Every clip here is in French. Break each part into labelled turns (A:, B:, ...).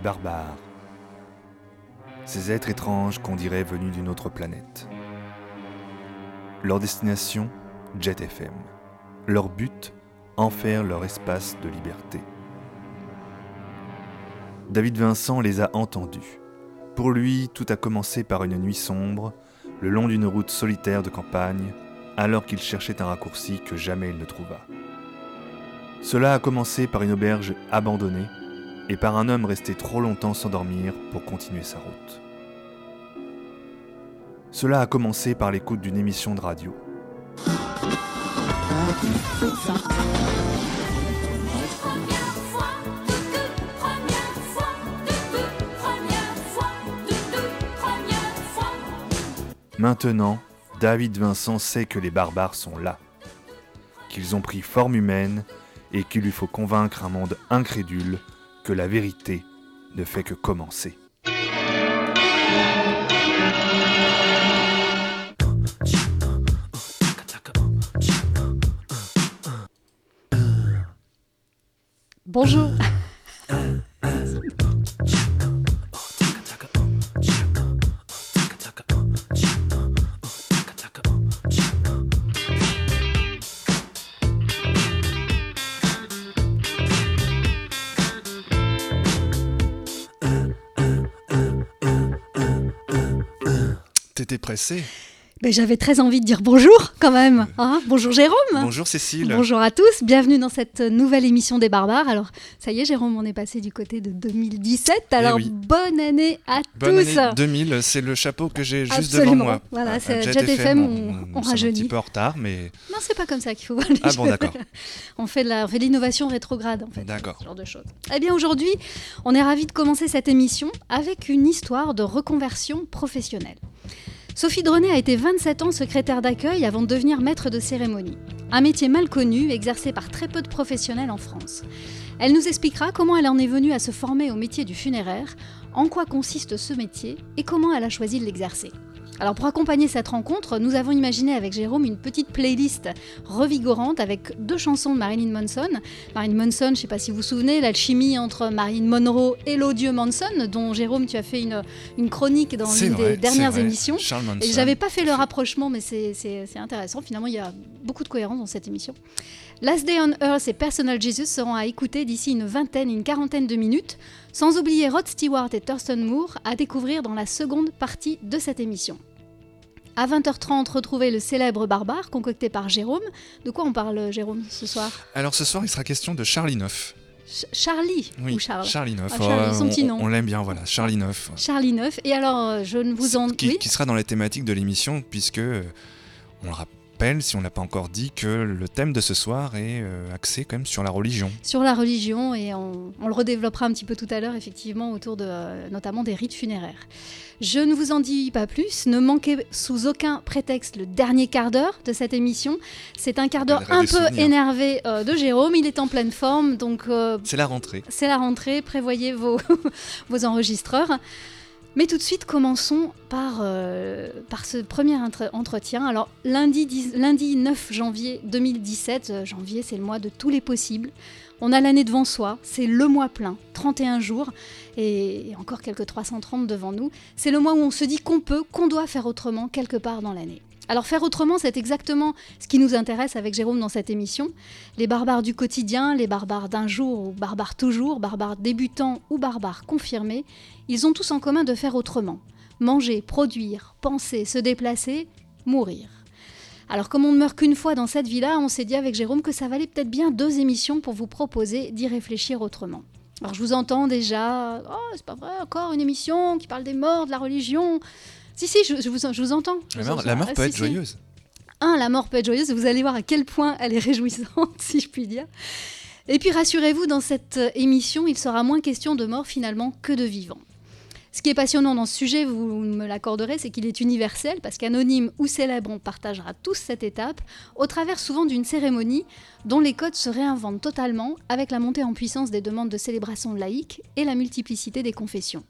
A: barbares. Ces êtres étranges qu'on dirait venus d'une autre planète. Leur destination, Jet FM. Leur but, en faire leur espace de liberté. David Vincent les a entendus. Pour lui, tout a commencé par une nuit sombre, le long d'une route solitaire de campagne, alors qu'il cherchait un raccourci que jamais il ne trouva. Cela a commencé par une auberge abandonnée et par un homme resté trop longtemps sans dormir pour continuer sa route. Cela a commencé par l'écoute d'une émission de radio. Maintenant, David Vincent sait que les barbares sont là, qu'ils ont pris forme humaine et qu'il lui faut convaincre un monde incrédule que la vérité ne fait que commencer.
B: Bonjour. Ben, J'avais très envie de dire bonjour quand même. Hein bonjour Jérôme.
A: Bonjour Cécile.
B: Bonjour à tous, bienvenue dans cette nouvelle émission des barbares. Alors, ça y est, Jérôme, on est passé du côté de 2017. Alors,
A: Eh oui.
B: bonne année à
A: Bonne
B: tous.
A: année 2000, c'est le chapeau que j'ai juste devant moi.
B: Voilà,
A: À-
B: c'est
A: à
B: Jet FM, on-
A: on,
B: on
A: sommes un
B: rajeunit.
A: petit peu en retard, mais
B: Non, c'est pas comme ça qu'il faut voir les
A: ah bon
B: choses.
A: d'accord,
B: On fait de la- on fait de l'innovation rétrograde, en fait.
A: d'accord.
B: ce genre de choses. Eh bien aujourd'hui, on est ravis de commencer cette émission avec une histoire de reconversion professionnelle. Sophie Drenet a été 27 ans secrétaire d'accueil avant de devenir maître de cérémonie. Un métier mal connu, exercé par très peu de professionnels en France. Elle nous expliquera comment elle en est venue à se former au métier du funéraire, en quoi consiste ce métier et comment elle a choisi de l'exercer. Alors pour accompagner cette rencontre, nous avons imaginé avec Jérôme une petite playlist revigorante avec deux chansons de Marilyn Manson. Marilyn Manson, je ne sais pas si vous vous souvenez, l'alchimie entre Marilyn Monroe et l'odieux Manson, dont Jérôme, tu as fait une, une chronique dans
A: C'est
B: une
A: vrai,
B: des dernières émissions.
A: Charles Manson.
B: Et j'avais pas fait le rapprochement, mais c'est intéressant. Finalement, il y a beaucoup de cohérence dans cette émission. Last Day on Earth et Personal Jesus seront à écouter d'ici une vingtaine, une quarantaine de minutes, sans oublier Rod Stewart et Thurston Moore à découvrir dans la seconde partie de cette émission. À 20h30, retrouvez le célèbre barbare concocté par Jérôme. De quoi on parle, Jérôme, ce soir?
A: Alors ce soir, il sera question de Charlie Neuf.
B: Ch- Charlie?
A: Oui,
B: ou Charles?
A: Charlie Neuf.
B: Ah, Charlie, son
A: on-
B: petit nom.
A: on, l'aime bien, voilà, Charlie Neuf.
B: Charlie Neuf. Et alors, euh, je ne vous en...
A: qui,
B: Oui?
A: qui sera dans les thématiques de l'émission, puisque euh, on le rappelle, si on l'a pas encore dit, que le thème de ce soir est euh, axé quand même sur la religion.
B: sur la religion et on, on le redéveloppera un petit peu tout à l'heure effectivement autour de euh, notamment des rites funéraires. Je ne vous en dis pas plus, ne manquez sous aucun prétexte le dernier quart d'heure de cette émission. C'est un quart d'heure un peu
A: souvenirs.
B: énervé euh, de Jérôme, il est en pleine forme donc
A: C'est la rentrée.
B: c'est la rentrée, prévoyez vos, vos enregistreurs. Mais tout de suite, commençons par, euh, ce premier entre- entretien. Alors, lundi, 10 lundi 9 janvier 2017, euh, janvier c'est le mois de tous les possibles. On a l'année devant soi, c'est le mois plein, 31 jours, et, et encore quelques 330 devant nous. C'est le mois où on se dit qu'on peut, qu'on doit faire autrement quelque part dans l'année. Alors faire autrement, c'est exactement ce qui nous intéresse avec Jérôme dans cette émission. Les barbares du quotidien, les barbares d'un jour ou barbares toujours, barbares débutants ou barbares confirmés, ils ont tous en commun de faire autrement. Manger, produire, penser, se déplacer, mourir. Alors comme on ne meurt qu'une fois dans cette vie-là, on s'est dit avec Jérôme que ça valait peut-être bien deux émissions pour vous proposer d'y réfléchir autrement. Alors je vous entends déjà, oh c'est pas vrai, encore une émission qui parle des morts, de la religion. Si, si, je, je vous, je vous entends. Je
A: La
B: vous
A: mort,
B: entends.
A: la mort
B: Ah,
A: peut
B: si,
A: être
B: si.
A: joyeuse.
B: Un, la mort peut être joyeuse, vous allez voir à quel point elle est réjouissante, si je puis dire. Et puis rassurez-vous, dans cette émission, il sera moins question de mort finalement que de vivant. Ce qui est passionnant dans ce sujet, vous me l'accorderez, c'est qu'il est universel, parce qu'anonyme ou célèbre, on partagera tous cette étape, au travers souvent d'une cérémonie dont les codes se réinventent totalement avec la montée en puissance des demandes de célébration laïque et la multiplicité des confessions.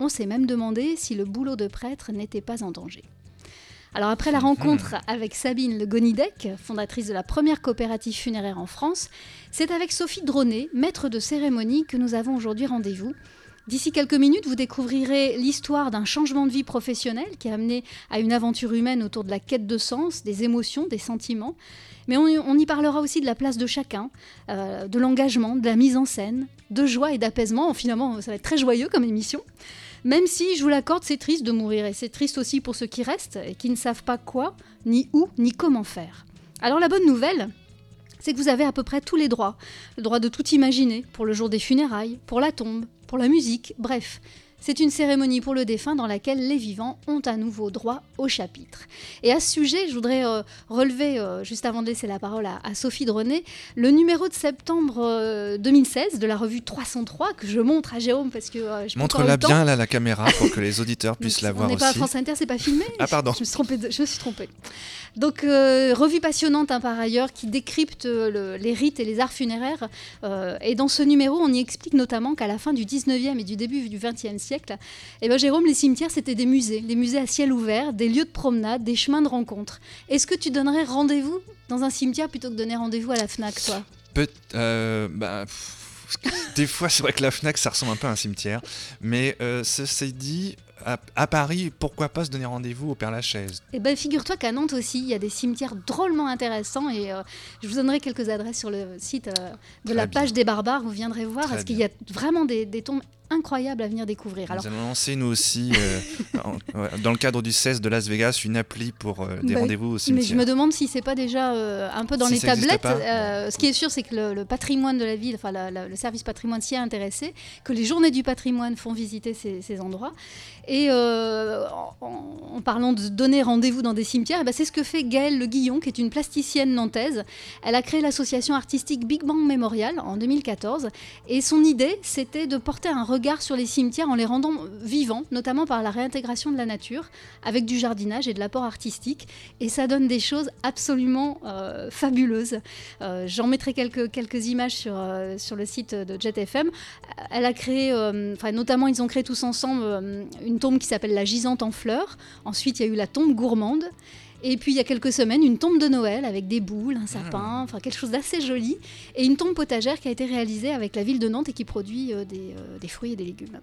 B: On s'est même demandé si le boulot de prêtre n'était pas en danger. Alors après la rencontre avec Sabine Le Gonidec, fondatrice de la première coopérative funéraire en France, c'est avec Sophie Dronet, maître de cérémonie, que nous avons aujourd'hui rendez-vous. D'ici quelques minutes, vous découvrirez l'histoire d'un changement de vie professionnel qui a amené à une aventure humaine autour de la quête de sens, des émotions, des sentiments. Mais on, y parlera aussi de la place de chacun, euh, de l'engagement, de la mise en scène, de joie et d'apaisement. Finalement, ça va être très joyeux comme émission. Même si, je vous l'accorde, c'est triste de mourir. Et c'est triste aussi pour ceux qui restent et qui ne savent pas quoi, ni où, ni comment faire. Alors la bonne nouvelle, c'est que vous avez à peu près tous les droits. Le droit de tout imaginer, pour le jour des funérailles, pour la tombe, pour la musique, bref. C'est une cérémonie pour le défunt dans laquelle les vivants ont à nouveau droit au chapitre. Et à ce sujet, je voudrais euh, relever, euh, juste avant de laisser la parole à, Sophie Drenet, le numéro de septembre 2016 euh, de la revue 303 que je montre à Jérôme parce que je
C: montre-la bien là la caméra pour que les auditeurs puissent la voir aussi.
B: On n'est pas à France Inter, c'est pas filmé.
C: Ah pardon.
B: Je me suis trompée. Je me suis trompée. Donc revue passionnante hein, par ailleurs qui décrypte les rites et les arts funéraires. et dans ce numéro, on y explique notamment qu'à la fin du 19e et du début du 20e siècle eh ben Jérôme, les cimetières, c'était des musées, des musées à ciel ouvert, des lieux de promenade, des chemins de rencontre. Est-ce que tu donnerais rendez-vous dans un cimetière plutôt que donner rendez-vous à la FNAC, toi?
C: Euh, bah, Des fois, c'est vrai que la FNAC, ça ressemble un peu à un cimetière. Mais euh, ceci dit, à, Paris, pourquoi pas se donner rendez-vous au Père Lachaise
B: Eh bien, figure-toi qu'à Nantes aussi, il y a des cimetières drôlement intéressants et euh, je vous donnerai quelques adresses sur le site de la page des barbares. Vous viendrez voir parce qu'il y a vraiment des, des tombes incroyable à venir découvrir.
C: Alors... Nous allons lancer, nous aussi, euh, dans le cadre du 16 de Las Vegas, une appli pour euh, des bah, rendez-vous au cimetière.
B: Mais je me demande si c'est pas déjà euh, un peu dans les tablettes. ce qui est sûr, c'est que le, patrimoine de la ville, enfin le service patrimoine s'y est intéressé, que les journées du patrimoine font visiter ces, endroits. Et en, parlant de donner rendez-vous dans des cimetières, eh ben, c'est ce que fait Gaëlle Le Guillon, qui est une plasticienne nantaise. Elle a créé l'association artistique Big Bang Memorial en 2014. Et son idée, c'était de porter un regard sur les cimetières en les rendant vivants, notamment par la réintégration de la nature, avec du jardinage et de l'apport artistique. Et ça donne des choses absolument euh, fabuleuses. Euh, j'en mettrai quelques, quelques images sur, euh, sur le site de JetFM. Elle a créé, enfin notamment ils ont créé tous ensemble une tombe qui s'appelle la gisante en fleurs. Ensuite il y a eu la tombe gourmande. Et puis il y a quelques semaines, une tombe de Noël avec des boules, un sapin, ah. enfin quelque chose d'assez joli. Et une tombe potagère qui a été réalisée avec la ville de Nantes et qui produit euh, euh, des, fruits et des légumes.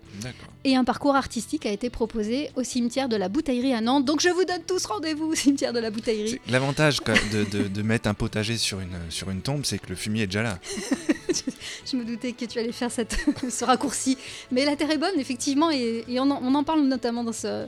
B: Et un parcours artistique a été proposé au cimetière de la Bouteillerie à Nantes. Donc je vous donne tous rendez-vous au cimetière de la Bouteillerie.
C: L'avantage de, de, mettre un potager sur une, sur une tombe, c'est que le fumier est déjà là.
B: je, me doutais que tu allais faire cette, ce raccourci. Mais la terre est bonne, effectivement, et, on, on en parle notamment dans ce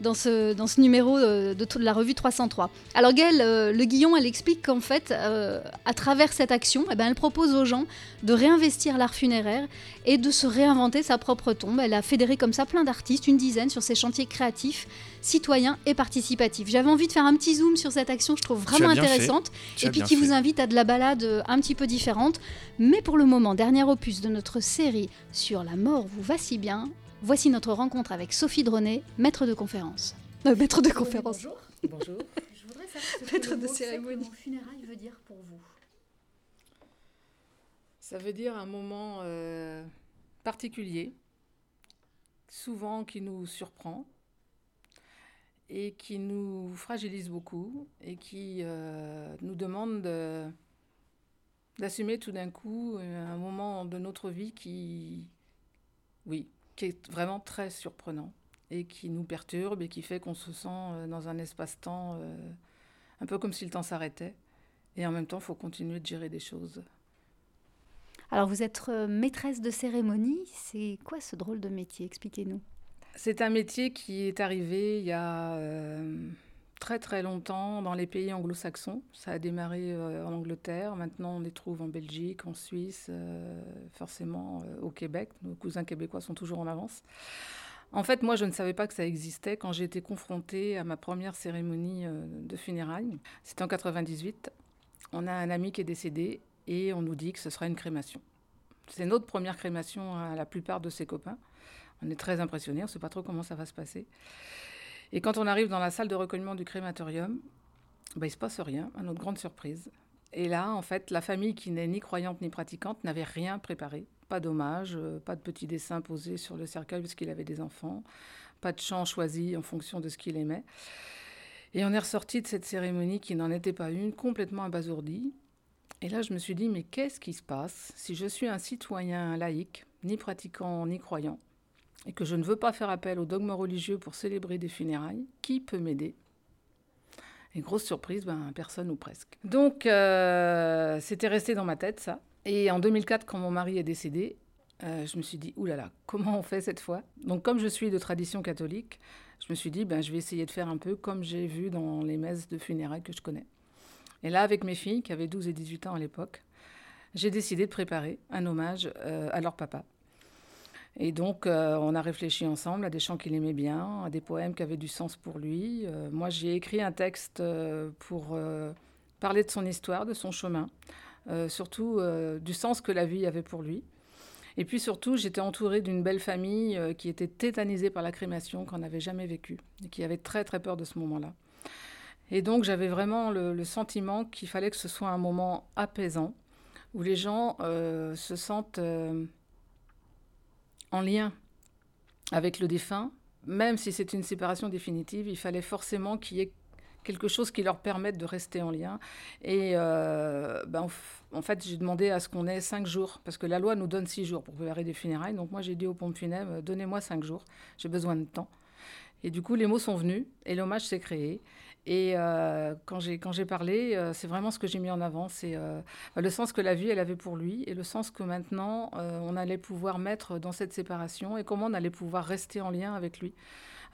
B: dans ce, dans ce numéro euh, de, de, la revue 303. Alors Gaëlle euh, Le Guillon, elle explique qu'en fait, euh, à travers cette action, eh ben, elle propose aux gens de réinvestir l'art funéraire et de se réinventer sa propre tombe. Elle a fédéré comme ça plein d'artistes, une dizaine, sur ses chantiers créatifs, citoyens et participatifs. J'avais envie de faire un petit zoom sur cette action, je trouve vraiment intéressante, et puis qui vous invite à de la balade un petit peu différente. Mais pour le moment, dernier opus de notre série sur la mort vous va si bien, Voici notre rencontre avec Sophie Dronet, maître de conférence.
D: Euh, maître de conférence. bonjour. bonjour.
B: Je voudrais savoir ce que maître de cérémonie. funérailles veut dire pour vous.
D: Ça veut dire un moment euh, particulier, souvent qui nous surprend et qui nous fragilise beaucoup et qui euh, nous demande d'assumer tout d'un coup un moment de notre vie qui, oui, qui est vraiment très surprenant et qui nous perturbe et qui fait qu'on se sent euh, dans un espace-temps euh, un peu comme si le temps s'arrêtait. Et en même temps, il faut continuer de gérer des choses.
B: Alors, vous êtes euh, maîtresse de cérémonie. C'est quoi ce drôle de métier? Expliquez-nous.
D: C'est un métier qui est arrivé il y a très très longtemps dans les pays anglo-saxons. Ça a démarré euh, en Angleterre, maintenant on les trouve en Belgique, en Suisse, euh, forcément euh, au Québec. Nos cousins québécois sont toujours en avance. En fait, moi, je ne savais pas que ça existait quand j'ai été confrontée à ma première cérémonie de funérailles. C'était en 98. On a un ami qui est décédé et on nous dit que ce sera une crémation. C'est notre première crémation à la plupart de ses copains. On est très impressionnés, on ne sait pas trop comment ça va se passer. Et quand on arrive dans la salle de recueillement du crématorium, bah, il ne se passe rien, à notre grande surprise. Et là, en fait, la famille qui n'est ni croyante ni pratiquante n'avait rien préparé. Pas d'hommage, euh, pas de petits dessins posés sur le cercueil parce qu'il avait des enfants, pas de chant choisi en fonction de ce qu'il aimait. Et on est ressorti de cette cérémonie qui n'en était pas une, complètement abasourdi. Et là, je me suis dit, mais qu'est-ce qui se passe si je suis un citoyen laïque, ni pratiquant ni croyant, et que je ne veux pas faire appel au dogme religieux pour célébrer des funérailles, qui peut m'aider? Et grosse surprise, ben, personne ou presque. Donc, euh, c'était resté dans ma tête, ça. Et en 2004, quand mon mari est décédé, euh, je me suis dit, oulala, comment on fait cette fois? Donc, comme je suis de tradition catholique, je me suis dit, ben, je vais essayer de faire un peu comme j'ai vu dans les messes de funérailles que je connais. Et là, avec mes filles, qui avaient 12 et 18 ans à l'époque, j'ai décidé de préparer un hommage euh, à leur papa. Et donc, euh, on a réfléchi ensemble à des chants qu'il aimait bien, à des poèmes qui avaient du sens pour lui. Euh, moi, j'ai écrit un texte pour parler de son histoire, de son chemin, surtout du sens que la vie avait pour lui. Et puis surtout, j'étais entourée d'une belle famille qui était tétanisée par la crémation, qu'on n'avait jamais vécue, et qui avait très très peur de ce moment-là. Et donc j'avais vraiment le, sentiment qu'il fallait que ce soit un moment apaisant, où les gens euh, se sentent euh, en lien avec le défunt, même si c'est une séparation définitive, il fallait forcément qu'il y ait quelque chose qui leur permette de rester en lien. Et euh, ben, en fait, j'ai demandé à ce qu'on ait cinq jours, parce que la loi nous donne six jours pour préparer des funérailles. Donc moi, j'ai dit aux pompes funèbres, donnez-moi cinq jours, j'ai besoin de temps. Et du coup, les mots sont venus et l'hommage s'est créé. Et euh, quand j'ai parlé, euh, c'est vraiment ce que j'ai mis en avant, c'est euh, le sens que la vie elle avait pour lui et le sens que maintenant on allait pouvoir mettre dans cette séparation et comment on allait pouvoir rester en lien avec lui,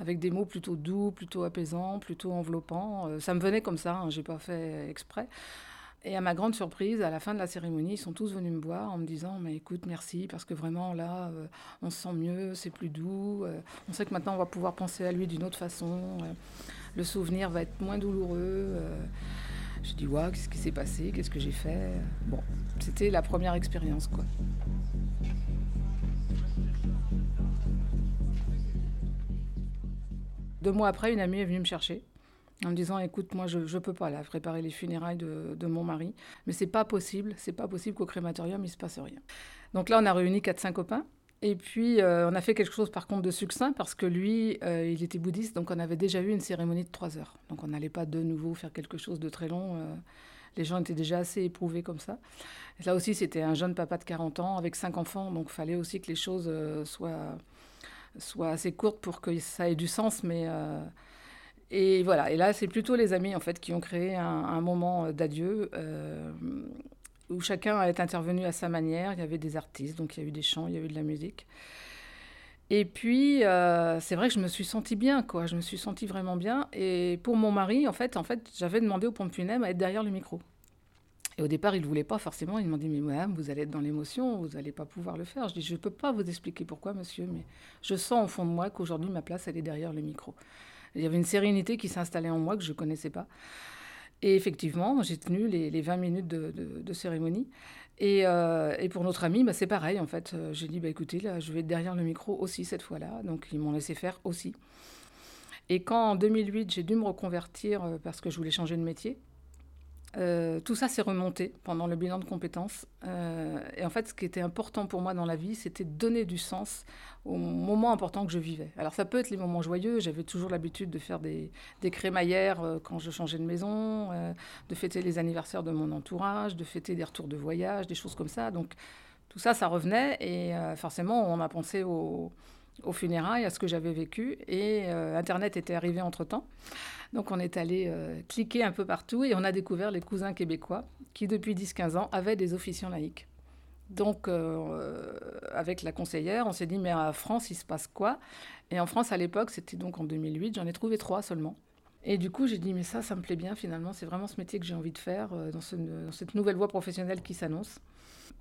D: avec des mots plutôt doux, plutôt apaisants, plutôt enveloppants. ça me venait comme ça, hein, j'ai pas fait exprès. Et à ma grande surprise, à la fin de la cérémonie, ils sont tous venus me voir en me disant Mais écoute, merci, parce que vraiment là, on se sent mieux, c'est plus doux. on sait que maintenant, on va pouvoir penser à lui d'une autre façon le souvenir va être moins douloureux. Euh, je dis, ouais, qu'est-ce qui s'est passé Qu'est-ce que j'ai fait Bon, c'était la première expérience, quoi. Deux mois après, une amie est venue me chercher en me disant écoute moi je ne peux pas là préparer les funérailles de, de mon mari mais c'est pas possible c'est pas possible qu'au crématorium il se passe rien donc là on a réuni quatre cinq copains et puis, euh, on a fait quelque chose par contre de succinct parce que lui, euh, il était bouddhiste, donc on avait déjà eu une cérémonie de trois heures. Donc on n'allait pas de nouveau faire quelque chose de très long. Euh, les gens étaient déjà assez éprouvés comme ça. là aussi, c'était un jeune papa de 40 ans avec cinq enfants, donc fallait aussi que les choses soient, soient assez courtes pour que ça ait du sens. Mais et voilà. Et là, c'est plutôt les amis en fait qui ont créé un, moment d'adieu où chacun est intervenu à sa manière. Il y avait des artistes, donc il y a eu des chants, il y a eu de la musique. Et puis, euh, c'est vrai que je me suis sentie bien, quoi. Je me suis sentie vraiment bien. Et pour mon mari, en fait, en fait j'avais demandé au pompe funèbre à être derrière le micro. Et au départ, il ne voulait pas forcément. Il m'a dit, mais madame, vous allez être dans l'émotion, vous n'allez pas pouvoir le faire. Je dis, je ne peux pas vous expliquer pourquoi, monsieur, mais je sens au fond de moi qu'aujourd'hui, ma place, elle est derrière le micro. Il y avait une sérénité qui s'installait en moi que je ne connaissais pas. Et effectivement, j'ai tenu les, 20 minutes de, cérémonie. Euh, et, pour notre ami, bah, c'est pareil, en fait. Euh, j'ai dit, bah, écoutez, là, je vais être derrière le micro aussi cette fois-là. Donc, ils m'ont laissé faire aussi. Et quand, en 2008, j'ai dû me reconvertir euh, parce que je voulais changer de métier, euh, tout ça s'est remonté pendant le bilan de compétences. Euh, et en fait, ce qui était important pour moi dans la vie, c'était donner du sens aux moments importants que je vivais. Alors ça peut être les moments joyeux. J'avais toujours l'habitude de faire des, des crémaillères euh, quand je changeais de maison, de fêter les anniversaires de mon entourage, de fêter des retours de voyage, des choses comme ça. Donc tout ça, ça revenait. Et forcément, on a pensé aux, aux funérailles, à ce que j'avais vécu. Et Internet était arrivé entre-temps. Donc on est allé euh, cliquer un peu partout et on a découvert les cousins québécois qui depuis 10-15 ans avaient des officiants laïcs. Donc euh, avec la conseillère, on s'est dit mais en France il se passe quoi? Et en France à l'époque, c'était donc en 2008, j'en ai trouvé trois seulement. Et du coup j'ai dit mais ça, ça me plaît bien finalement, c'est vraiment ce métier que j'ai envie de faire euh, dans, cette nouvelle voie professionnelle qui s'annonce.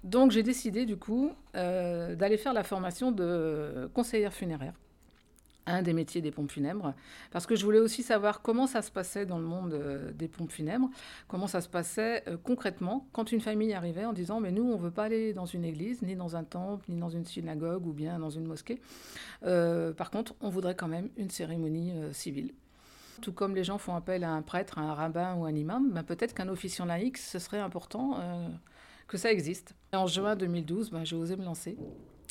D: Donc j'ai décidé du coup d'aller faire la formation de conseillère funéraire un des métiers des pompes funèbres, parce que je voulais aussi savoir comment ça se passait dans le monde euh, des pompes funèbres, comment ça se passait euh, concrètement quand une famille arrivait en disant mais nous on veut pas aller dans une église, ni dans un temple, ni dans une synagogue ou bien dans une mosquée. Euh, par contre, on voudrait quand même une cérémonie civile. Tout comme les gens font appel à un prêtre, à un rabbin ou un imam, ben peut-être qu'un officiant laïque, ce serait important que ça existe. En juin 2012, ben, j'ai osé me lancer.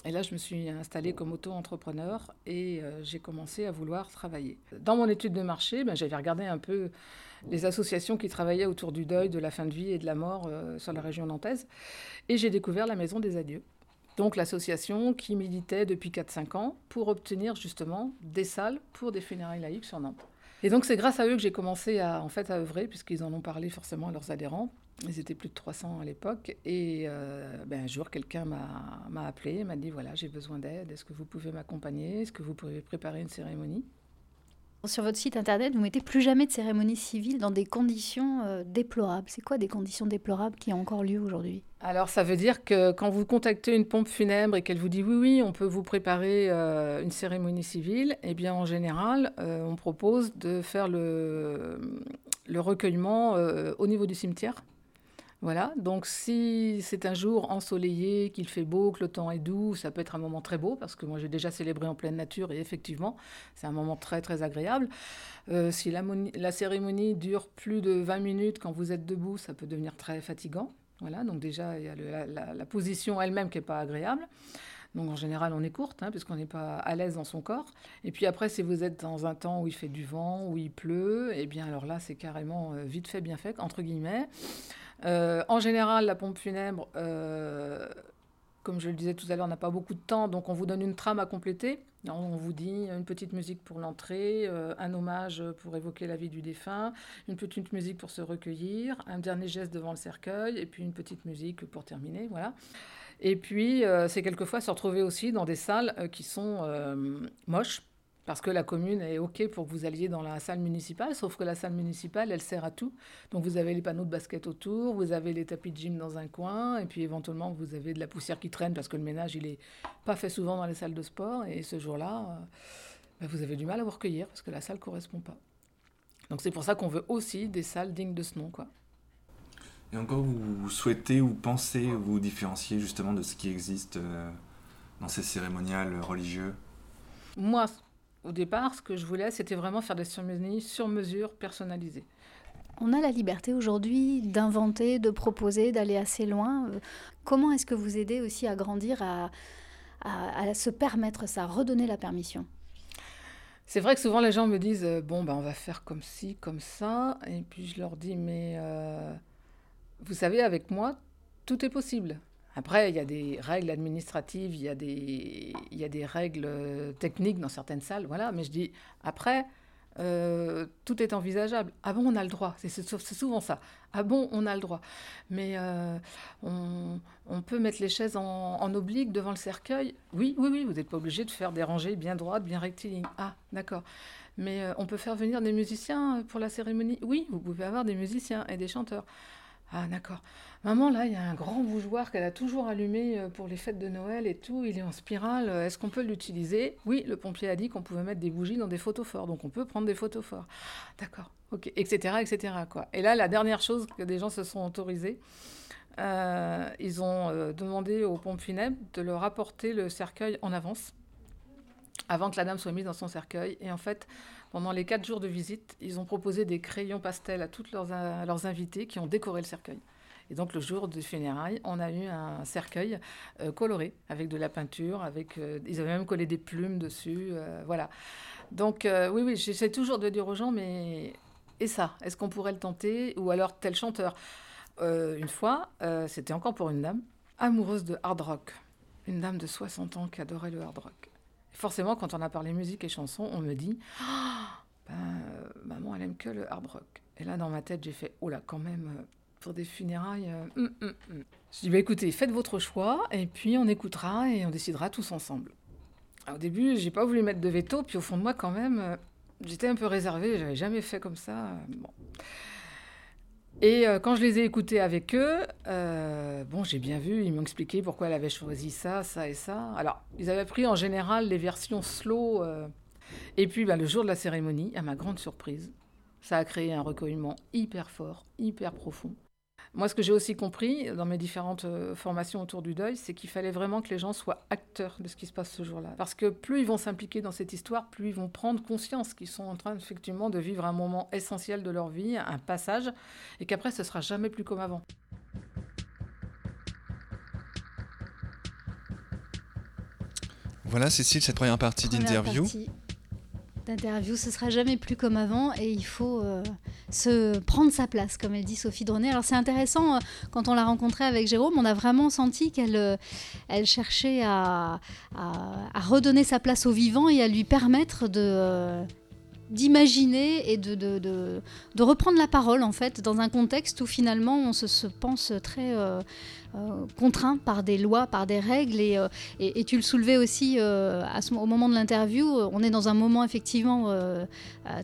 D: Et là, je me suis installée comme auto-entrepreneur et euh, j'ai commencé à vouloir travailler. Dans mon étude de marché, ben, j'avais regardé un peu les associations qui travaillaient autour du deuil, de la fin de vie et de la mort euh, sur la région nantaise. Et j'ai découvert la Maison des Adieux, Donc l'association qui militait depuis 4-5 ans pour obtenir justement des salles pour des funérailles laïques sur Nantes. Et donc c'est grâce à eux que j'ai commencé à, en fait, à œuvrer, puisqu'ils en ont parlé forcément à leurs adhérents. Ils étaient plus de 300 à l'époque. Et euh, ben, un jour, quelqu'un m'a appelé, m'a dit, voilà, j'ai besoin d'aide, est-ce que vous pouvez m'accompagner? Est-ce que vous pouvez préparer une cérémonie?
B: Sur votre site internet, vous mettez plus jamais de cérémonie civile dans des conditions euh, déplorables. C'est quoi des conditions déplorables qui ont encore lieu aujourd'hui?
D: Alors, ça veut dire que quand vous contactez une pompe funèbre et qu'elle vous dit oui, oui, on peut vous préparer euh, une cérémonie civile, eh bien, en général, euh, on propose de faire le recueillement au niveau du cimetière. Voilà, donc si c'est un jour ensoleillé, qu'il fait beau, que le temps est doux, ça peut être un moment très beau, parce que moi j'ai déjà célébré en pleine nature et effectivement, c'est un moment très très agréable. Euh, si la, cérémonie dure plus de 20 minutes quand vous êtes debout, ça peut devenir très fatigant. Voilà, donc déjà il y a la, position elle-même qui n'est pas agréable. Donc en général, on est courte, hein, puisqu'on n'est pas à l'aise dans son corps. Et puis après, si vous êtes dans un temps où il fait du vent, où il pleut, eh bien alors là, c'est carrément euh, vite fait, bien fait, entre guillemets. Euh, en général, la pompe funèbre, euh, comme je le disais tout à l'heure, n'a pas beaucoup de temps, donc on vous donne une trame à compléter. On vous dit une petite musique pour l'entrée, euh, un hommage pour évoquer la vie du défunt, une petite musique pour se recueillir, un dernier geste devant le cercueil, et puis une petite musique pour terminer. Voilà. Et puis, c'est quelquefois se retrouver aussi dans des salles qui sont moches parce que la commune est OK pour que vous alliez dans la salle municipale, sauf que la salle municipale, elle sert à tout. Donc vous avez les panneaux de basket autour, vous avez les tapis de gym dans un coin, et puis éventuellement vous avez de la poussière qui traîne parce que le ménage, il n'est pas fait souvent dans les salles de sport. Et ce jour-là, euh, bah, vous avez du mal à vous recueillir parce que la salle ne correspond pas. Donc c'est pour ça qu'on veut aussi des salles dignes de ce nom. Quoi.
C: Et encore, vous souhaitez ou pensez vous différencier justement de ce qui existe euh, dans ces cérémoniales religieux
D: Moi, au départ, ce que je voulais, c'était vraiment faire des cérémonies sur mesure personnalisées.
B: On a la liberté aujourd'hui d'inventer, de proposer, d'aller assez loin. Euh, comment est-ce que vous aidez aussi à grandir, à, à, se permettre ça, redonner la permission?
D: C'est vrai que souvent les gens me disent euh, bon ben on va faire comme ci comme ça et puis je leur dis mais euh, vous savez avec moi tout est possible après, il y a des règles administratives, il y a des, il y a des règles euh, techniques dans certaines salles, voilà. Mais je dis, après, euh, tout est envisageable. Ah bon, on a le droit. C'est souvent ça. Ah bon, on a le droit. Mais euh, on, peut mettre les chaises en, en, oblique devant le cercueil. Oui, oui, oui, vous n'êtes pas obligé de faire des rangées bien droites, bien rectilignes. Ah, d'accord. Mais on peut faire venir des musiciens pour la cérémonie? Oui, vous pouvez avoir des musiciens et des chanteurs. Ah, d'accord. Maman, là, il y a un grand bougeoir qu'elle a toujours allumé euh, pour les fêtes de Noël et tout. Il est en spirale. Euh, est-ce qu'on peut l'utiliser? Oui, le pompier a dit qu'on pouvait mettre des bougies dans des photophores. Donc, on peut prendre des photophores. D'accord. OK. Etc. Etc. Quoi. Et là, la dernière chose que des gens se sont autorisés, euh, ils ont demandé aux pompes funèbres de leur apporter le cercueil en avance avant que la dame soit mise dans son cercueil. Et en fait, pendant les quatre jours de visite, ils ont proposé des crayons pastels à tous leurs, leurs invités qui ont décoré le cercueil. Et donc le jour du funérailles, on a eu un cercueil euh, coloré avec de la peinture, avec euh, ils avaient même collé des plumes dessus, euh, voilà. Donc oui, oui, j'essaie toujours de dire aux gens, mais et ça, est-ce qu'on pourrait le tenter Ou alors tel chanteur? une fois, c'était encore pour une dame amoureuse de hard rock, une dame de 60 ans qui adorait le hard rock. Forcément, quand on a parlé musique et chansons, on me dit, ben, maman, elle aime que le hard rock. Et là, dans ma tête, j'ai fait, oh là, quand même pour des funérailles. Euh, hum, hum, hum. Je dis, bah, écoutez, faites votre choix, et puis on écoutera et on décidera tous ensemble. au début, j'ai pas voulu mettre de veto, puis au fond de moi, quand même, euh, j'étais un peu réservée, j'avais jamais fait comme ça. Euh, bon. Et quand je les ai écoutés avec eux, bon, j'ai bien vu, ils m'ont expliqué pourquoi elle avait choisi ça, ça et ça. Alors, ils avaient pris en général les versions slow. et puis, bah, le jour de la cérémonie, à ma grande surprise, ça a créé un recueillement hyper fort, hyper profond. Moi, ce que j'ai aussi compris dans mes différentes euh, formations autour du deuil, c'est qu'il fallait vraiment que les gens soient acteurs de ce qui se passe ce jour-là. Parce que plus ils vont s'impliquer dans cette histoire, plus ils vont prendre conscience qu'ils sont en train effectivement de vivre un moment essentiel de leur vie, un passage, et qu'après, ce sera jamais plus comme avant.
C: Voilà, Cécile, cette première partie d'interview.
B: D'interview. Ce sera jamais plus comme avant et il faut euh, se prendre sa place, comme elle dit Sophie Dronet. Alors c'est intéressant, euh, quand on l'a rencontrée avec Jérôme, on a vraiment senti qu'elle euh, cherchait à, redonner sa place au vivant et à lui permettre de d'imaginer et de, de, de, reprendre la parole en fait dans un contexte où finalement on se, se pense très euh, contraint par des lois, par des règles. Et, euh, et, tu le soulevais aussi euh, à ce, au moment de l'interview. On est dans un moment effectivement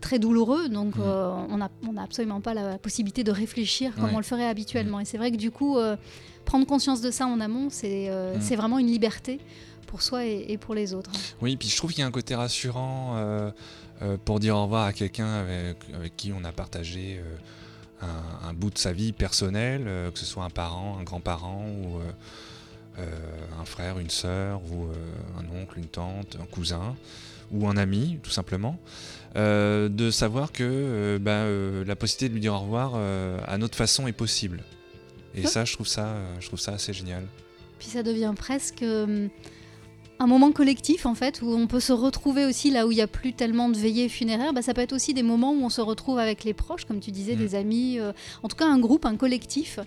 B: très douloureux, donc mmh. on n'a on a absolument pas la possibilité de réfléchir comme on le ferait habituellement. Et c'est vrai que du coup, prendre conscience de ça en amont, c'est mmh. c'est vraiment une liberté pour soi et, pour les autres.
A: Oui, puis je trouve qu'il y a un côté rassurant pour dire au revoir à quelqu'un avec, avec, qui on a partagé un, bout de sa vie personnelle, euh, que ce soit un parent, un grand-parent ou euh, euh, un frère, une sœur ou un oncle, une tante, un cousin ou un ami, tout simplement. de savoir que bah, la possibilité de lui dire au revoir à notre façon est possible. Et ça, je trouve ça, je trouve ça assez génial.
B: Puis ça devient presque un moment collectif en fait où on peut se retrouver aussi là où il n'y a plus tellement de veillées funéraires. Bah, ça peut être aussi des moments où on se retrouve avec les proches, comme tu disais, mmh. des amis, euh, en tout cas un groupe, un collectif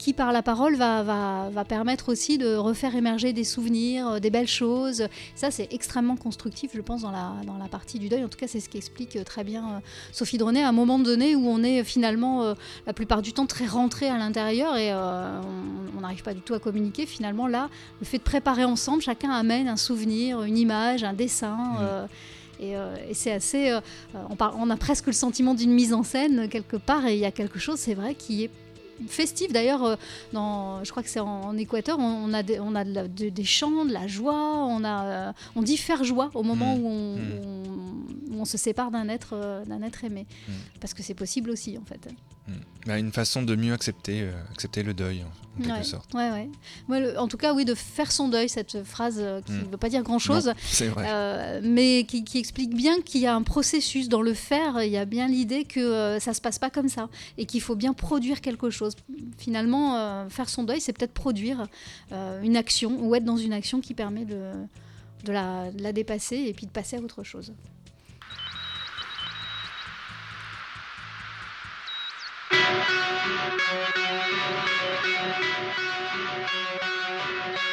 B: qui par la parole va, va, va, permettre aussi de refaire émerger des souvenirs, euh, des belles choses. Ça, c'est extrêmement constructif, je pense, dans la, dans la partie du deuil. En tout cas, c'est ce qui explique euh, très bien euh, Sophie Dronet, à un moment donné où on est finalement, la plupart du temps, très rentré à l'intérieur et on n'arrive pas du tout à communiquer. Finalement, là, le fait de préparer ensemble, chacun amène un souvenir, une image, un dessin. Mmh. Et, et c'est assez. on, on, a presque le sentiment d'une mise en scène quelque part, et il y a quelque chose, c'est vrai, qui est festif. D'ailleurs, euh, dans, je crois que c'est en, Équateur, on, a, des, on a des chants, de la joie, on, a, euh, on dit faire joie au moment mmh. Mmh. où, on, se sépare d'un être, euh, d'un être aimé. Mmh. Parce que c'est possible aussi, en fait.
A: Bah, une façon de mieux accepter, accepter le deuil, en quelque sorte.
B: Ouais, ouais. Moi, en tout cas, oui, de faire son deuil, cette phrase qui ne veut pas dire grand-chose, mais qui, qui, explique bien qu'il y a un processus dans le faire. Il y a bien l'idée que ça se passe pas comme ça et qu'il faut bien produire quelque chose finalement, euh, faire son deuil, c'est peut-être produire euh, une action ou être dans une action qui permet de, la, de la dépasser et puis de passer à autre chose. Thank you.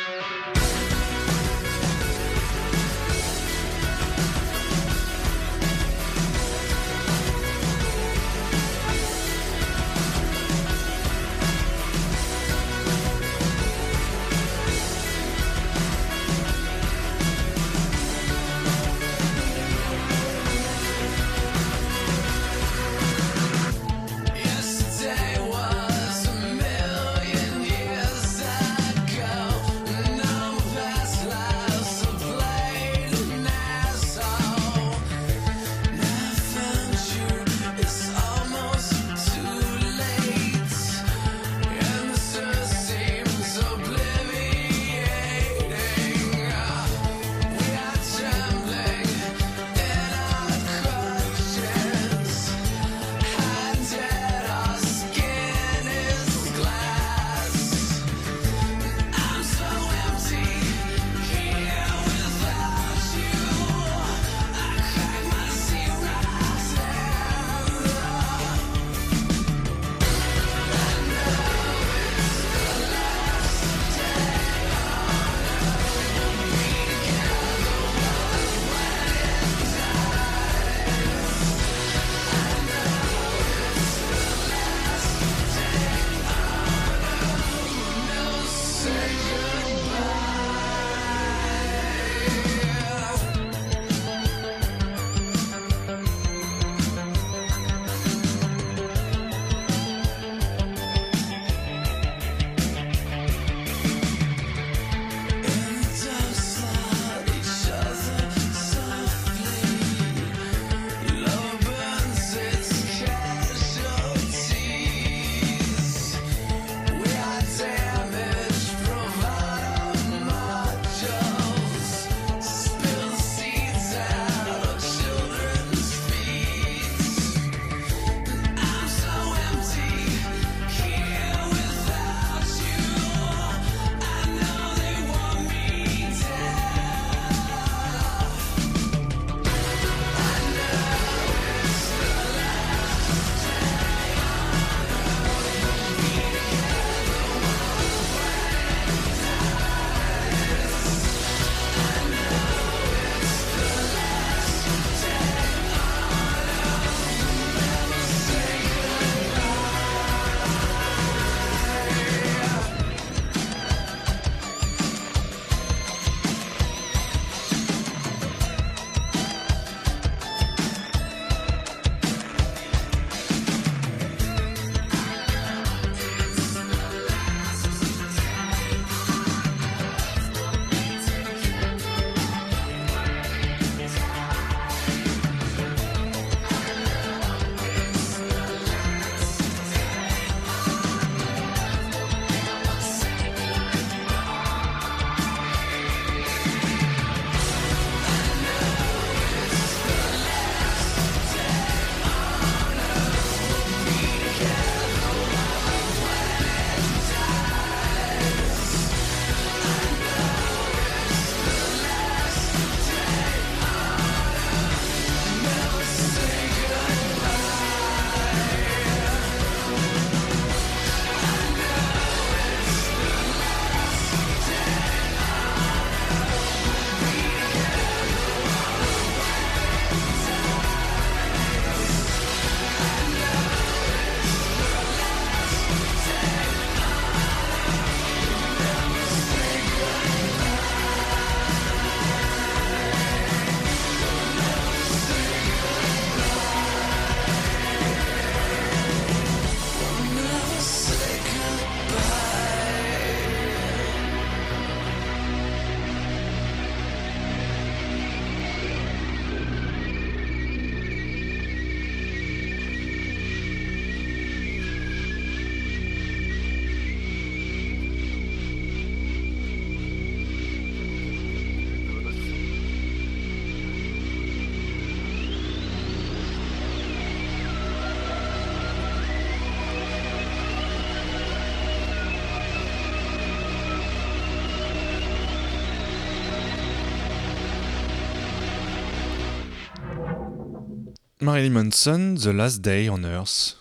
A: Marilyn Manson, The Last Day on Earth.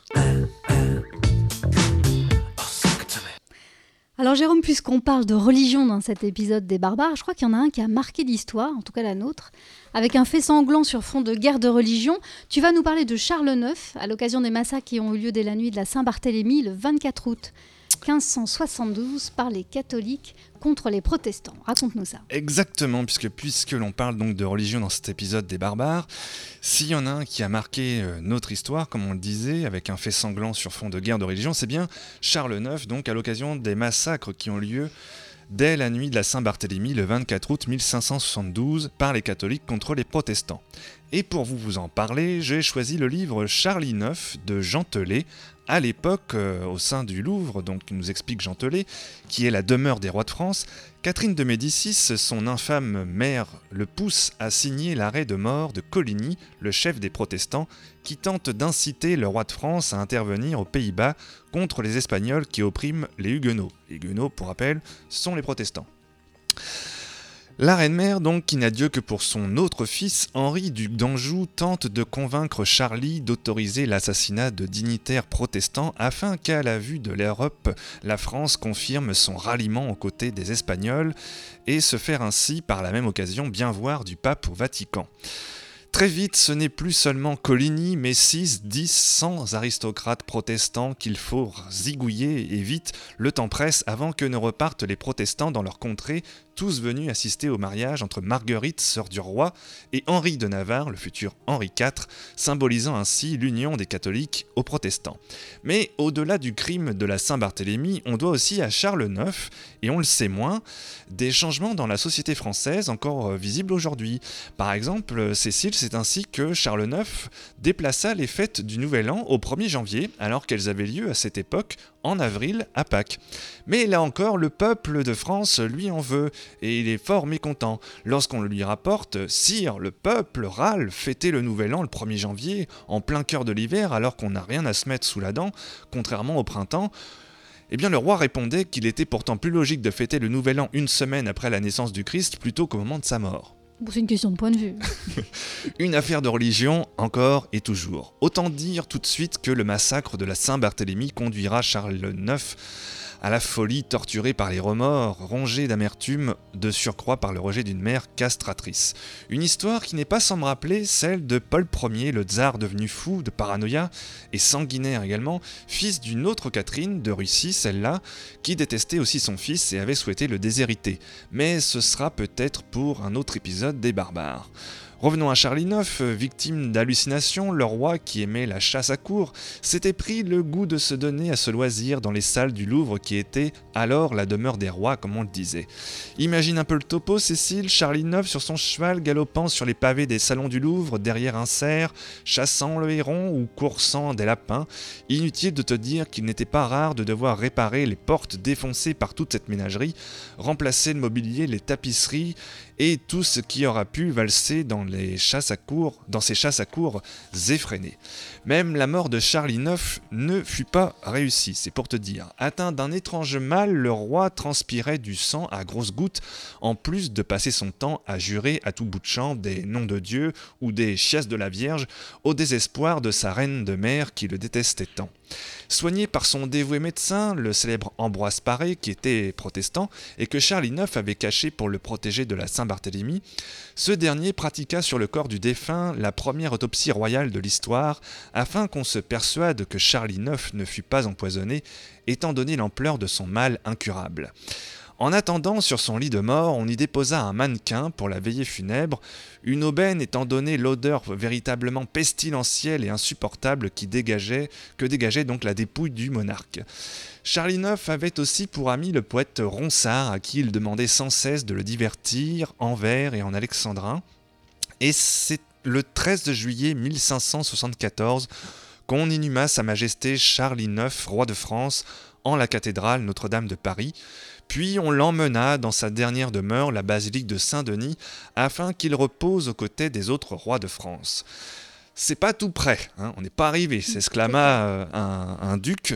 B: Alors Jérôme, puisqu'on parle de religion dans cet épisode des barbares, je crois qu'il y en a un qui a marqué l'histoire, en tout cas la nôtre, avec un fait sanglant sur fond de guerre de religion. Tu vas nous parler de Charles IX, à l'occasion des massacres qui ont eu lieu dès la nuit de la Saint-Barthélemy le 24 août 1572 par les catholiques contre les protestants. Raconte-nous ça.
A: Exactement, puisque, puisque l'on parle donc de religion dans cet épisode des barbares, s'il y en a un qui a marqué euh, notre histoire, comme on le disait, avec un fait sanglant sur fond de guerre de religion, c'est bien Charles IX, donc à l'occasion des massacres qui ont lieu dès la nuit de la Saint-Barthélemy le 24 août 1572 par les catholiques contre les protestants. Et pour vous en parler, j'ai choisi le livre Charlie IX de Jean Telet, à l'époque, euh, au sein du Louvre, donc nous explique Jean qui est la demeure des rois de France, Catherine de Médicis, son infâme mère, le pousse à signer l'arrêt de mort de Coligny, le chef des protestants, qui tente d'inciter le roi de France à intervenir aux Pays-Bas contre les Espagnols qui oppriment les Huguenots. Les Huguenots, pour rappel, sont les protestants. La reine-mère, donc, qui n'a Dieu que pour son autre fils, Henri, duc d'Anjou, tente de convaincre Charlie d'autoriser l'assassinat de dignitaires protestants afin qu'à la vue de l'Europe, la France confirme son ralliement aux côtés des Espagnols et se faire ainsi, par la même occasion, bien voir du pape au Vatican. Très vite, ce n'est plus seulement Coligny, mais 6, 10, 100 aristocrates protestants qu'il faut zigouiller et vite, le temps presse avant que ne repartent les protestants dans leur contrée tous venus assister au mariage entre Marguerite, sœur du roi, et Henri de Navarre, le futur Henri IV, symbolisant ainsi l'union des catholiques aux protestants. Mais au-delà du crime de la Saint-Barthélemy, on doit aussi à Charles IX, et on le sait moins, des changements dans la société française encore euh, visibles aujourd'hui. Par exemple, Cécile, c'est ainsi que Charles IX déplaça les fêtes du Nouvel An au 1er janvier, alors qu'elles avaient lieu à cette époque en avril à Pâques. Mais là encore, le peuple de France lui en veut, et il est fort mécontent lorsqu'on lui rapporte Sire, le peuple râle fêter le nouvel an le 1er janvier, en plein cœur de l'hiver, alors qu'on n'a rien à se mettre sous la dent, contrairement au printemps. Eh bien, le roi répondait qu'il était pourtant plus logique de fêter le nouvel an une semaine après la naissance du Christ plutôt qu'au moment de sa mort.
B: C'est une question de point de vue.
A: une affaire de religion, encore et toujours. Autant dire tout de suite que le massacre de la Saint-Barthélemy conduira Charles IX à la folie, torturé par les remords, rongé d'amertume, de surcroît par le rejet d'une mère castratrice. Une histoire qui n'est pas sans me rappeler celle de Paul Ier, le tsar devenu fou de paranoïa et sanguinaire également, fils d'une autre Catherine de Russie, celle-là, qui détestait aussi son fils et avait souhaité le déshériter. Mais ce sera peut-être pour un autre épisode des barbares. Revenons à Charlie IX, victime d'hallucinations, le roi qui aimait la chasse à cour s'était pris le goût de se donner à ce loisir dans les salles du Louvre qui était alors la demeure des rois comme on le disait. Imagine un peu le topo, Cécile, Charlie IX sur son cheval galopant sur les pavés des salons du Louvre derrière un cerf, chassant le héron ou coursant des lapins. Inutile de te dire qu'il n'était pas rare de devoir réparer les portes défoncées par toute cette ménagerie, remplacer le mobilier, les tapisseries et tout ce qui aura pu valser dans les chasses à cour, dans ces chasses à cour effrénées. Même la mort de Charlie IX ne fut pas réussie, c'est pour te dire. Atteint d'un étrange mal, le roi transpirait du sang à grosses gouttes, en plus de passer son temps à jurer à tout bout de champ des noms de Dieu ou des chiasses de la Vierge, au désespoir de sa reine de mère qui le détestait tant. Soigné par son dévoué médecin, le célèbre Ambroise Paré, qui était protestant et que Charles IX avait caché pour le protéger de la Saint-Barthélemy, ce dernier pratiqua sur le corps du défunt la première autopsie royale de l'histoire, afin qu'on se persuade que Charles IX ne fut pas empoisonné, étant donné l'ampleur de son mal incurable. En attendant, sur son lit de mort, on y déposa un mannequin pour la veillée funèbre, une aubaine étant donné l'odeur véritablement pestilentielle et insupportable qui dégageait, que dégageait donc la dépouille du monarque. Charlie IX avait aussi pour ami le poète Ronsard, à qui il demandait sans cesse de le divertir en vers et en alexandrin. Et c'est le 13 juillet 1574 qu'on inhuma Sa Majesté Charles IX, roi de France, en la cathédrale Notre-Dame de Paris, puis on l'emmena dans sa dernière demeure, la basilique de Saint-Denis, afin qu'il repose aux côtés des autres rois de France. C'est pas tout près, hein, on n'est pas arrivé, s'exclama euh, un, duc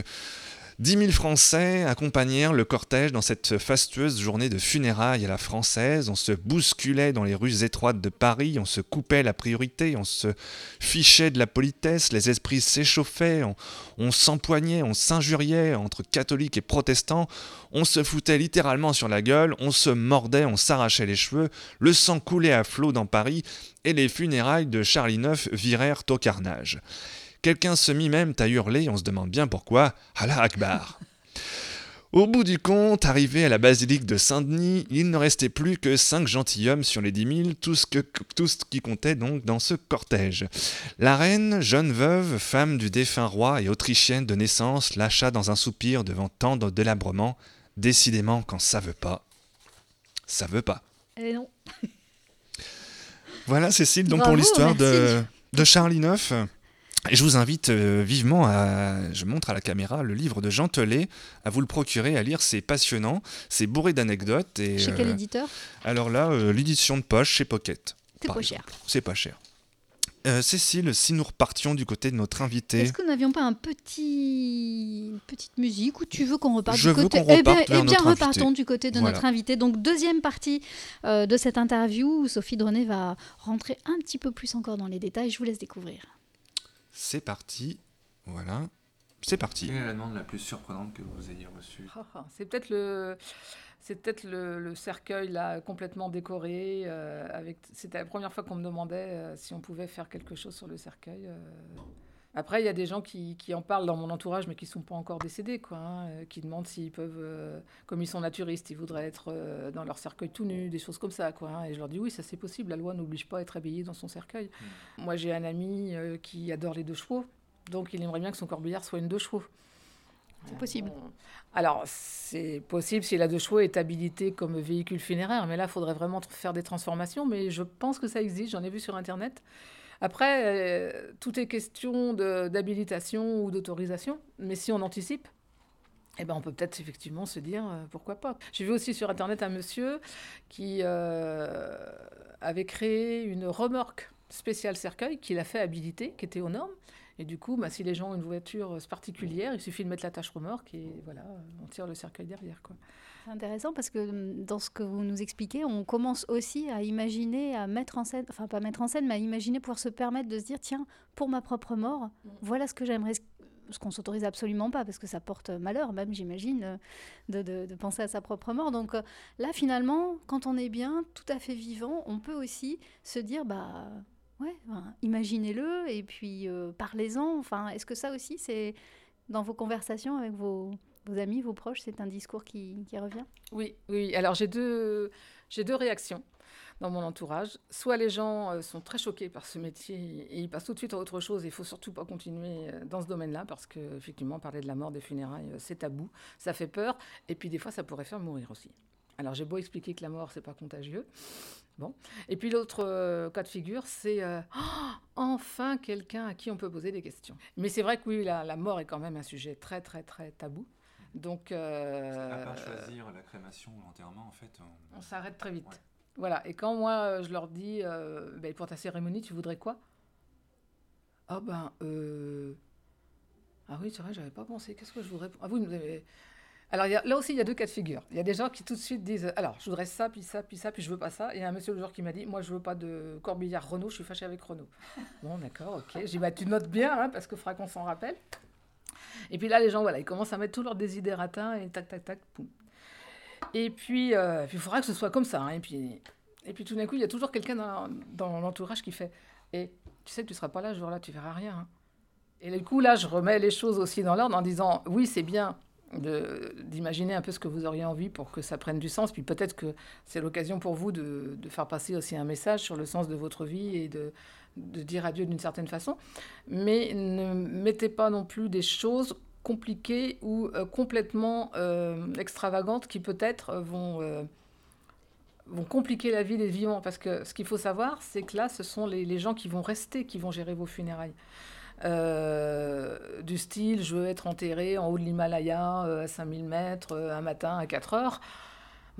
A: 10 000 Français accompagnèrent le cortège dans cette fastueuse journée de funérailles à la française. On se bousculait dans les rues étroites de Paris, on se coupait la priorité, on se fichait de la politesse, les esprits s'échauffaient, on, s'empoignait, on s'injuriait entre catholiques et protestants, on se foutait littéralement sur la gueule, on se mordait, on s'arrachait les cheveux, le sang coulait à flot dans Paris, et les funérailles de Charlie IX virèrent au carnage. Quelqu'un se mit même à hurler, on se demande bien pourquoi, Allah Akbar. Au bout du compte, arrivé à la basilique de Saint-Denis, il ne restait plus que cinq gentilshommes sur les dix mille, tout ce, que, tout ce qui comptait donc dans ce cortège. La reine, jeune veuve, femme du défunt roi et autrichienne de naissance, lâcha dans un soupir devant tant de délabrement. Décidément, quand ça veut pas, ça veut pas.
B: Eh non.
A: Voilà, Cécile, donc
B: Bravo,
A: pour l'histoire de, de Charlie IX. Et je vous invite euh, vivement à. Je montre à la caméra le livre de Jean Telet, à vous le procurer, à lire. C'est passionnant, c'est bourré d'anecdotes. Et,
B: Chez quel
A: euh,
B: éditeur?
A: alors là, euh, l'édition de poche chez Pocket.
B: C'est pas cher.
A: C'est pas cher. Euh, Cécile, si nous repartions du côté de notre invité.
B: Est-ce que nous n'avions pas un petit une petite musique ou tu veux qu'on reparte
A: Je
B: du
A: veux
B: côté
A: qu'on
B: Eh bien,
A: vers
B: eh bien
A: notre invité.
B: repartons du côté de
A: Voilà.
B: notre invité. Donc deuxième partie euh, de cette interview où Sophie Drenet va rentrer un petit peu plus encore dans les détails. Je vous laisse découvrir.
A: C'est parti. Voilà. C'est parti.
C: Quelle est la demande la plus surprenante que vous ayez reçue?
D: Ah, ah, C'est peut-être le, c'est peut-être le, le cercueil là complètement décoré. euh, avec, c'était la première fois qu'on me demandait euh, si on pouvait faire quelque chose sur le cercueil. euh. Après, il y a des gens qui, qui en parlent dans mon entourage, mais qui sont pas encore décédés, quoi, hein, euh, qui demandent s'ils peuvent, euh, comme ils sont naturistes, ils voudraient être euh, dans leur cercueil tout nu, des choses comme ça, quoi. hein. et je leur dis oui, ça c'est possible. La loi n'oblige pas à être habillé dans son cercueil. Moi, j'ai un ami euh, qui adore les deux chevaux, donc il aimerait bien que son corbillard soit une deux chevaux.
B: C'est possible.
D: Alors, c'est possible si la deux chevaux est habilitée comme véhicule funéraire, mais là, il faudrait vraiment faire des transformations, mais je pense que ça existe, j'en ai vu sur Internet. Après, euh, tout est question d'habilitation ou d'autorisation, mais si on anticipe, eh ben, on peut peut-être effectivement se dire euh, pourquoi pas. J'ai vu aussi sur Internet un monsieur qui euh, avait créé une remorque spéciale cercueil qu'il a fait habiliter, qui était aux normes. Et du coup, bah, si les gens ont une voiture particulière, il suffit de mettre la tâche remorque et voilà, on tire le cercueil derrière. Quoi.
B: Intéressant parce que hum, dans ce que vous nous expliquez, on commence aussi à imaginer, à mettre en scène, enfin pas mettre en scène, mais à imaginer pouvoir se permettre de se dire tiens, pour ma propre mort, voilà ce que j'aimerais. Ce qu'on s'autorise absolument pas parce que ça porte malheur, même j'imagine, euh, de, de- de penser à sa propre mort. Donc euh, là, finalement, quand on est bien, tout à fait vivant, on peut aussi se dire bah ouais, imaginez-le et puis euh, parlez-en. Enfin, est-ce que ça aussi, c'est dans vos conversations avec vos, vos amis, vos proches, c'est un discours qui, revient?
D: Oui, oui. Alors j'ai deux, réactions dans mon entourage. Soit les gens euh, sont très choqués par ce métier et ils passent tout de suite à autre chose. Il faut surtout pas continuer euh, dans ce domaine-là parce que effectivement parler de la mort, des funérailles, euh, c'est tabou, ça fait peur et puis des fois ça pourrait faire mourir aussi. Alors j'ai beau expliquer que la mort c'est pas contagieux. Bon. Et puis l'autre cas de figure, c'est Oh, enfin quelqu'un à qui on peut poser des questions. Mais c'est vrai que oui, la mort est quand même un sujet très très très tabou. Donc euh,
C: la crémation ou l'enterrement, en fait.
D: on s'arrête très vite.
C: Ouais.
D: Voilà. Et quand moi, euh, je leur dis, euh, Ben, pour ta cérémonie, tu voudrais quoi? Ah ben, euh... ah oui, c'est vrai, j'avais pas pensé. Qu'est-ce que je voudrais Ah oui, vous avez- Alors il y a- là aussi, il y a deux cas de figure. Il y a des gens qui tout de suite disent, alors, je voudrais ça, puis ça, puis ça, puis je veux pas ça. Et il y a un monsieur le jour qui m'a dit, moi, je veux pas de corbillard Renault, je suis fâché avec Renault. bon, d'accord, ok. J'ai dit, bah, tu notes bien, hein, parce que faudra qu'on s'en rappelle. Et puis là, les gens, voilà, ils commencent à mettre tous leurs désidératins et tac, tac, tac, poum. Et puis, euh, il faudra que ce soit comme ça. hein. Et, puis, et puis tout d'un coup, il y a toujours quelqu'un dans, l'entourage qui fait Et tu sais que tu seras pas là ce jour-là, tu verras rien. hein. Et du coup, là, je remets les choses aussi dans l'ordre en disant Oui, c'est bien d'imaginer un peu ce que vous auriez envie pour que ça prenne du sens. Puis peut-être que c'est l'occasion pour vous de, de faire passer aussi un message sur le sens de votre vie et de, de dire adieu d'une certaine façon. Mais ne mettez pas non plus des choses compliquées ou euh, complètement euh, extravagantes qui peut-être euh, vont, vont compliquer la vie des vivants. Parce que ce qu'il faut savoir, c'est que là, ce sont les, les gens qui vont rester qui vont gérer vos funérailles. Du style, je veux être enterré en haut de l'Himalaya, à 5000 mètres, un matin à 4 heures.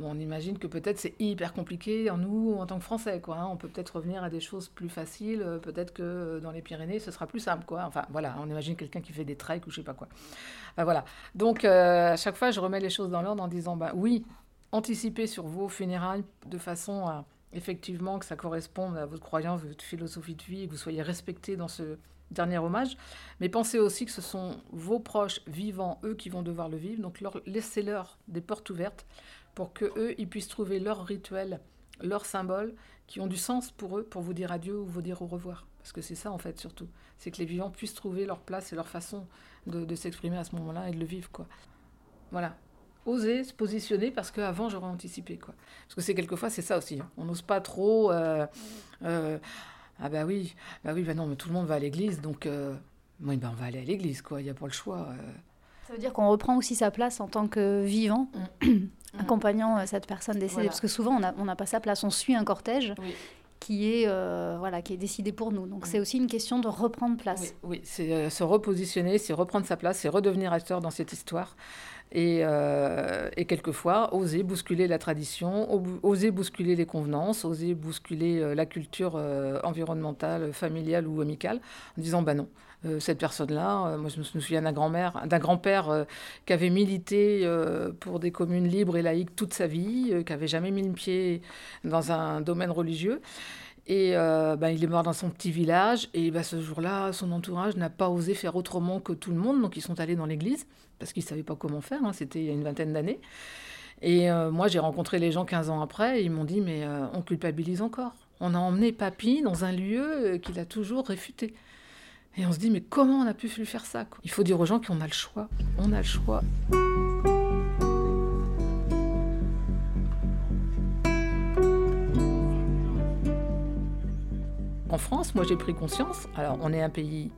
D: On imagine que peut-être c'est hyper compliqué en nous en tant que Français, quoi. Hein. On peut peut-être revenir à des choses plus faciles. Euh, peut-être que dans les Pyrénées, ce sera plus simple, quoi. Enfin, voilà, on imagine quelqu'un qui fait des treks ou je sais pas quoi. voilà. Donc, à chaque fois, je remets les choses dans l'ordre en disant, bah oui, anticipez sur vos funérailles de façon à effectivement que ça corresponde à votre croyance, votre philosophie de vie, que vous soyez respecté dans ce dernier hommage. Mais pensez aussi que ce sont vos proches vivants, eux, qui vont devoir le vivre. Donc laissez-leur des portes ouvertes pour que eux, ils puissent trouver leur rituel, leurs symboles qui ont du sens pour eux, pour vous dire adieu ou vous dire au revoir. Parce que c'est ça, en fait, surtout. C'est que les vivants puissent trouver leur place et leur façon de, s'exprimer à ce moment-là et de le vivre, quoi. Voilà oser se positionner parce qu'avant j'aurais anticipé quoi. Parce que c'est quelquefois c'est ça aussi. Hein. On n'ose pas trop. Euh, euh, ah bah oui, bah oui, bah non, mais tout le monde va à l'église, donc euh, oui, bah on va aller à l'église quoi. Il n'y a pas le choix.
B: Ça veut dire qu'on reprend aussi sa place en tant que vivant, mm. accompagnant cette personne décédée, parce que souvent on n'a pas sa place, on suit un cortège. qui est, voilà, qui est décidé pour nous. Donc mm. c'est aussi une question de reprendre place.
D: Oui, c'est se repositionner, c'est reprendre sa place, c'est redevenir acteur dans cette histoire. Euh, et, quelquefois oser bousculer la tradition, oser bousculer les convenances, oser bousculer euh, la culture euh, environnementale, familiale ou amicale, en disant bah non. cette personne-là, moi je me souviens d'un grand-mère, d'un grand-père qui avait milité pour des communes libres et laïques toute sa vie, qui avait jamais mis le pied dans un domaine religieux. Et bah, il est mort dans son petit village. Et bah, ce jour-là, son entourage n'a pas osé faire autrement que tout le monde. Donc ils sont allés dans l'église parce qu'ils ne savaient pas comment faire, hein, c'était il y a une vingtaine d'années. Et euh, moi, j'ai rencontré les gens 15 ans après, ils m'ont dit, mais euh, on culpabilise encore. On a emmené Papy dans un lieu euh, qu'il a toujours réfuté. Et on se dit, mais comment on a pu lui faire ça Il faut dire aux gens qu'on a le choix. On a le choix. En France, moi j'ai pris conscience, alors on est un pays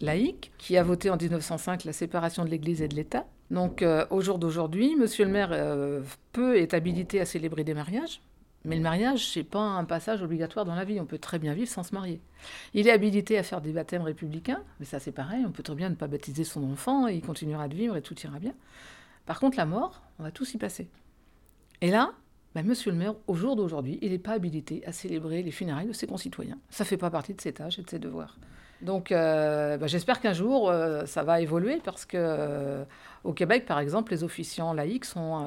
D: laïque, qui a voté en 1905 la séparation de l'Église et de l'État. Donc euh, au jour d'aujourd'hui, Monsieur le maire euh, peut être habilité à célébrer des mariages, mais le mariage, c'est pas un passage obligatoire dans la vie. On peut très bien vivre sans se marier. Il est habilité à faire des baptêmes républicains, mais ça c'est pareil. On peut très bien ne pas baptiser son enfant et il continuera de vivre et tout ira bien. Par contre, la mort, on va tous y passer. Et là, ben, Monsieur le maire, au jour d'aujourd'hui, il n'est pas habilité à célébrer les funérailles de ses concitoyens. Ça ne fait pas partie de ses tâches et de ses devoirs. Donc euh, bah, j'espère qu'un jour euh, ça va évoluer parce que euh, au Québec par exemple les officiants laïcs sont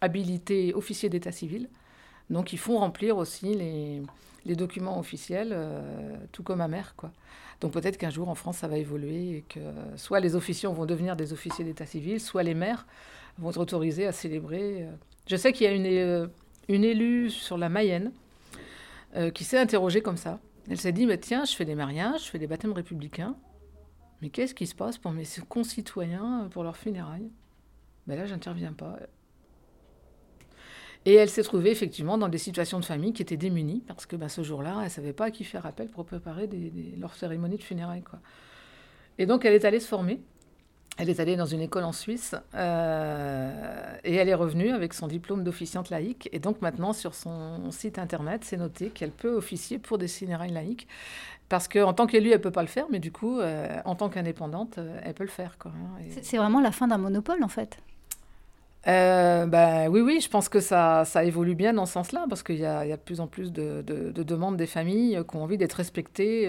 D: habilités officiers d'état civil. Donc ils font remplir aussi les, les documents officiels tout comme ma mère quoi. Donc peut-être qu'un jour en France ça va évoluer et que soit les officiants vont devenir des officiers d'état civil, soit les maires vont être autorisés à célébrer. Je sais qu'il y a une, une élue sur la Mayenne qui s'est interrogée comme ça elle s'est dit, mais tiens, je fais des mariages, je fais des baptêmes républicains, mais qu'est-ce qui se passe pour mes concitoyens, euh, pour leurs funérailles? Ben Là, j'interviens pas. Et elle s'est trouvée effectivement dans des situations de famille qui étaient démunies, parce que ben, ce jour-là, elle ne savait pas à qui faire appel pour préparer des, leurs cérémonies de funérailles. Et donc, elle est allée se former. Elle est allée dans une école en Suisse euh, et elle est revenue avec son diplôme d'officiante laïque. Et donc maintenant, sur son site internet, c'est noté qu'elle peut officier pour des cinérailles laïques. Parce qu'en tant qu'élue, elle ne peut pas le faire, mais du coup, euh, en tant qu'indépendante, euh, elle peut le faire. Quoi, hein,
B: C'est vraiment la fin d'un monopole, en fait
D: ben, oui, oui, je pense que ça, ça évolue bien dans ce sens-là, parce qu'il y, y, a de plus en plus de, de, de demandes des familles qui ont envie d'être respectées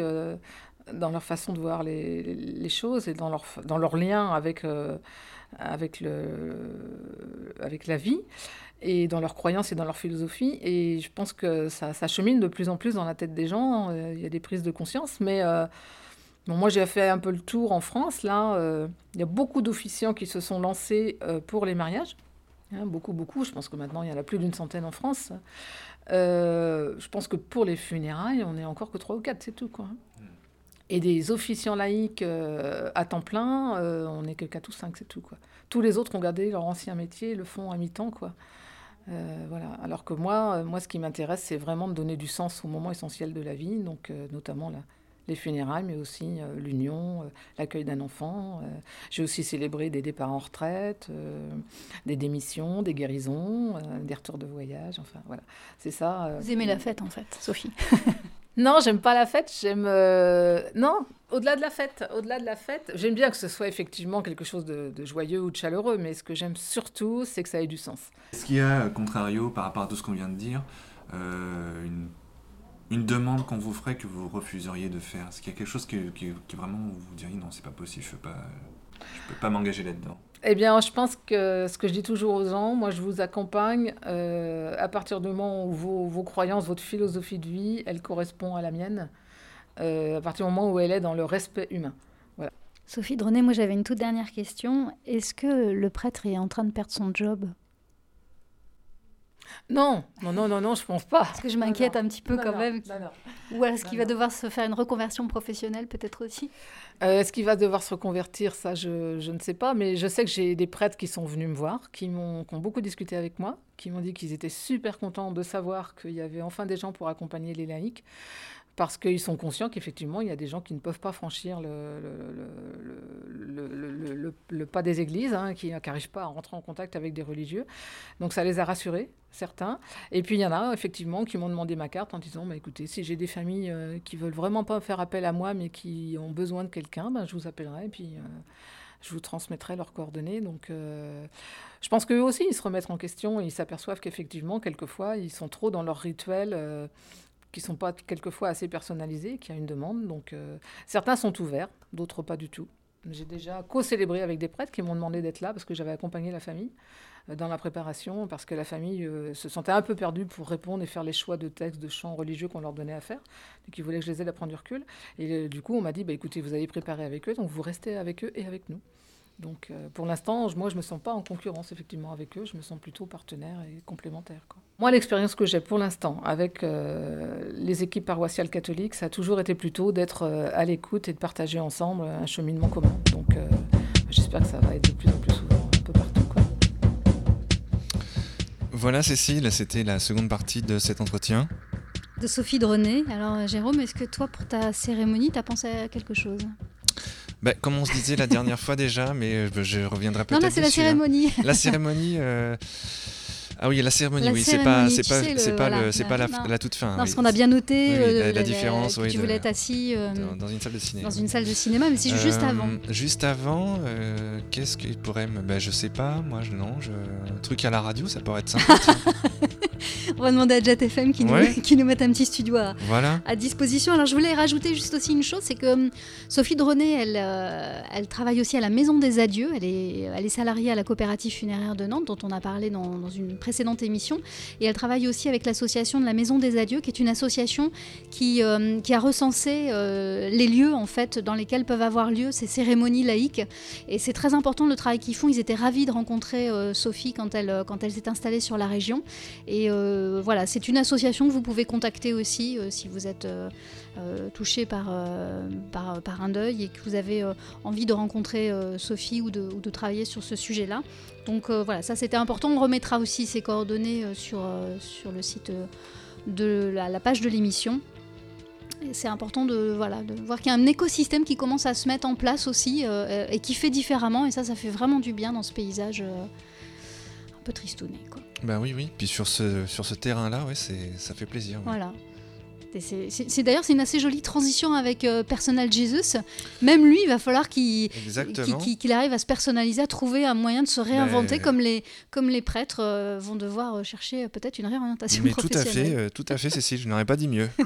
D: dans leur façon de voir les, choses et dans leur, dans leur lien avec, euh, avec, le, avec la vie et dans leurs croyances et dans leur philosophie. Et je pense que ça, ça chemine de plus en plus dans la tête des gens. Euh, il y a des prises de conscience, mais euh, bon, moi j'ai fait un peu le tour en France. Là, il y a beaucoup d'officiants qui se sont lancés pour les mariages. Hein, beaucoup, beaucoup. Je pense que maintenant il y en a plus d'une centaine en France. je pense que pour les funérailles, on est encore que trois ou quatre, c'est tout. Quoi. Et des officiants laïcs euh, à temps plein, euh, on n'est que 4 ou 5, c'est tout. Quoi. Tous les autres ont gardé leur ancien métier, le font à mi-temps. Quoi. Euh, voilà. Alors que moi, moi, ce qui m'intéresse, c'est vraiment de donner du sens au moment essentiel de la vie, donc notamment les funérailles, mais aussi l'union, l'accueil d'un enfant. J'ai aussi célébré des départs en retraite, des démissions, des guérisons, des retours de voyage. Enfin, voilà. C'est ça.
B: Vous aimez la fête, en fait, Sophie?
D: Non, j'aime pas la fête. J'aime. Euh, non, Au-delà de la fête, au-delà de la fête, j'aime bien que ce soit effectivement quelque chose de, joyeux ou de chaleureux, mais ce que j'aime surtout, c'est que ça ait du sens.
C: Est-ce qu'il y a, contrario, par rapport à tout ce qu'on vient de dire, euh, une, demande qu'on vous ferait que vous refuseriez de faire? Est-ce qu'il y a quelque chose qui, vraiment vous diriez non, c'est pas possible, je peux pas, je peux pas m'engager là-dedans?
D: Eh bien, je pense que ce que je dis toujours aux gens, moi je vous accompagne euh, à partir du moment où vos, vos, croyances, votre philosophie de vie, elle correspond à la mienne. Euh, à partir du moment où elle est dans le respect humain. Voilà.
B: Sophie Dronet, moi j'avais une toute dernière question. Est-ce que le prêtre est en train de perdre son job?
D: Non, non, non, non, non, je pense pas.
B: Parce que je m'inquiète un petit peu quand même. Ou est-ce qu'il va devoir se faire une reconversion professionnelle peut-être aussi?
D: Euh, Est-ce qu'il va devoir se reconvertir? Ça, je, je, ne sais pas. Mais je sais que j'ai des prêtres qui sont venus me voir, qui, m'ont, qui ont beaucoup discuté avec moi, qui m'ont dit qu'ils étaient super contents de savoir qu'il y avait enfin des gens pour accompagner les laïcs parce qu'ils sont conscients qu'effectivement, il y a des gens qui ne peuvent pas franchir le, pas des églises, hein, qui n'arrivent pas à rentrer en contact avec des religieux. Donc ça les a rassurés, certains. Et puis il y en a, effectivement, qui m'ont demandé ma carte en disant, bah, écoutez, si j'ai des familles euh, qui veulent vraiment pas faire appel à moi, mais qui ont besoin de quelqu'un, ben, je vous appellerai, et puis... Euh, je vous transmettrai leurs coordonnées. Donc, euh, je pense qu'eux aussi, ils se remettent en question et ils s'aperçoivent qu'effectivement, quelquefois, ils sont trop dans leur rituel qui sont pas quelquefois assez personnalisés, qui a une demande. Donc euh, certains sont ouverts, d'autres pas du tout. J'ai déjà co-célébré avec des prêtres qui m'ont demandé d'être là parce que j'avais accompagné la famille euh, dans la préparation, parce que la famille euh, se sentait un peu perdue pour répondre et faire les choix de textes, de chants religieux qu'on leur donnait à faire. Donc ils voulaient que je les aide à prendre du recul. Et du coup, on m'a dit, bah, écoutez, vous avez préparé avec eux, donc vous restez avec eux et avec nous. Donc euh, pour l'instant, moi je me sens pas en concurrence effectivement avec eux, je me sens plutôt partenaire et complémentaire. Moi l'expérience que j'ai pour l'instant avec euh, les équipes paroissiales catholiques, ça a toujours été plutôt d'être euh, à l'écoute et de partager ensemble un cheminement commun. Donc j'espère que ça va être de plus en plus souvent un peu partout.
A: Voilà Cécile, c'était la seconde partie de cet entretien.
B: De Sophie Dronet. Alors Jérôme, est-ce que toi pour ta cérémonie, tu as pensé à quelque chose?
A: Bah, comme on se disait la dernière fois déjà, mais euh, je reviendrai peut-être.
B: Non, là, c'est la cérémonie.
A: La cérémonie. Euh, ah oui, la cérémonie, oui, c'est pas, c'est pas, c'est pas, le, c'est pas la, la, toute fin. Non,
B: parce qu'on a bien noté
A: euh, la, différence.
B: oui, tu voulais être assis
A: dans, une salle de cinéma.
B: Dans une salle de cinéma, mais c'est juste avant.
A: Juste avant, qu'est-ce qu'il pourrait me, ben, je sais pas, moi, je, non, je... un truc à la radio, ça pourrait être sympa.
B: On va demander à Jet FM qui, nous, qui nous mette un petit studio à,
A: voilà.
B: à, disposition. Alors je voulais rajouter juste aussi une chose, c'est que hum, Sophie Dronet, elle, euh, elle travaille aussi à la Maison des Adieux. Elle est, elle est salariée à la coopérative funéraire de Nantes, dont on a parlé dans, dans une précédente émission. Et elle travaille aussi avec l'association de la Maison des Adieux, qui est une association qui, hum, qui a recensé euh, les lieux en fait dans lesquels peuvent avoir lieu ces cérémonies laïques. Et c'est très important le travail qu'ils font. Ils étaient ravis de rencontrer euh, Sophie quand elle, quand elle s'est installée sur la région. Et euh, voilà, c'est une association que vous pouvez contacter aussi euh, si vous êtes euh, touché par, un deuil et que vous avez envie de rencontrer Sophie ou de, travailler sur ce sujet-là. Donc voilà, ça c'était important. On remettra aussi ces coordonnées sur, le site de la, page de l'émission. C'est important de, voilà, de voir qu'il y a un écosystème qui commence à se mettre en place aussi et qui fait différemment. Et ça, ça fait vraiment du bien dans ce paysage un peu tristouné.
A: Ben oui, oui. Puis sur ce, sur ce terrain-là, ouais, ça fait plaisir.
B: Voilà. C'est d'ailleurs c'est une assez jolie transition avec euh, Personal Jesus. Même lui, il va falloir qu'il qu'il arrive à se personnaliser, à trouver un moyen de se réinventer, comme les comme les prêtres euh, vont devoir chercher peut-être une réorientation
A: Mais tout à fait, euh, tout à fait, Cécile. Je n'aurais pas dit mieux.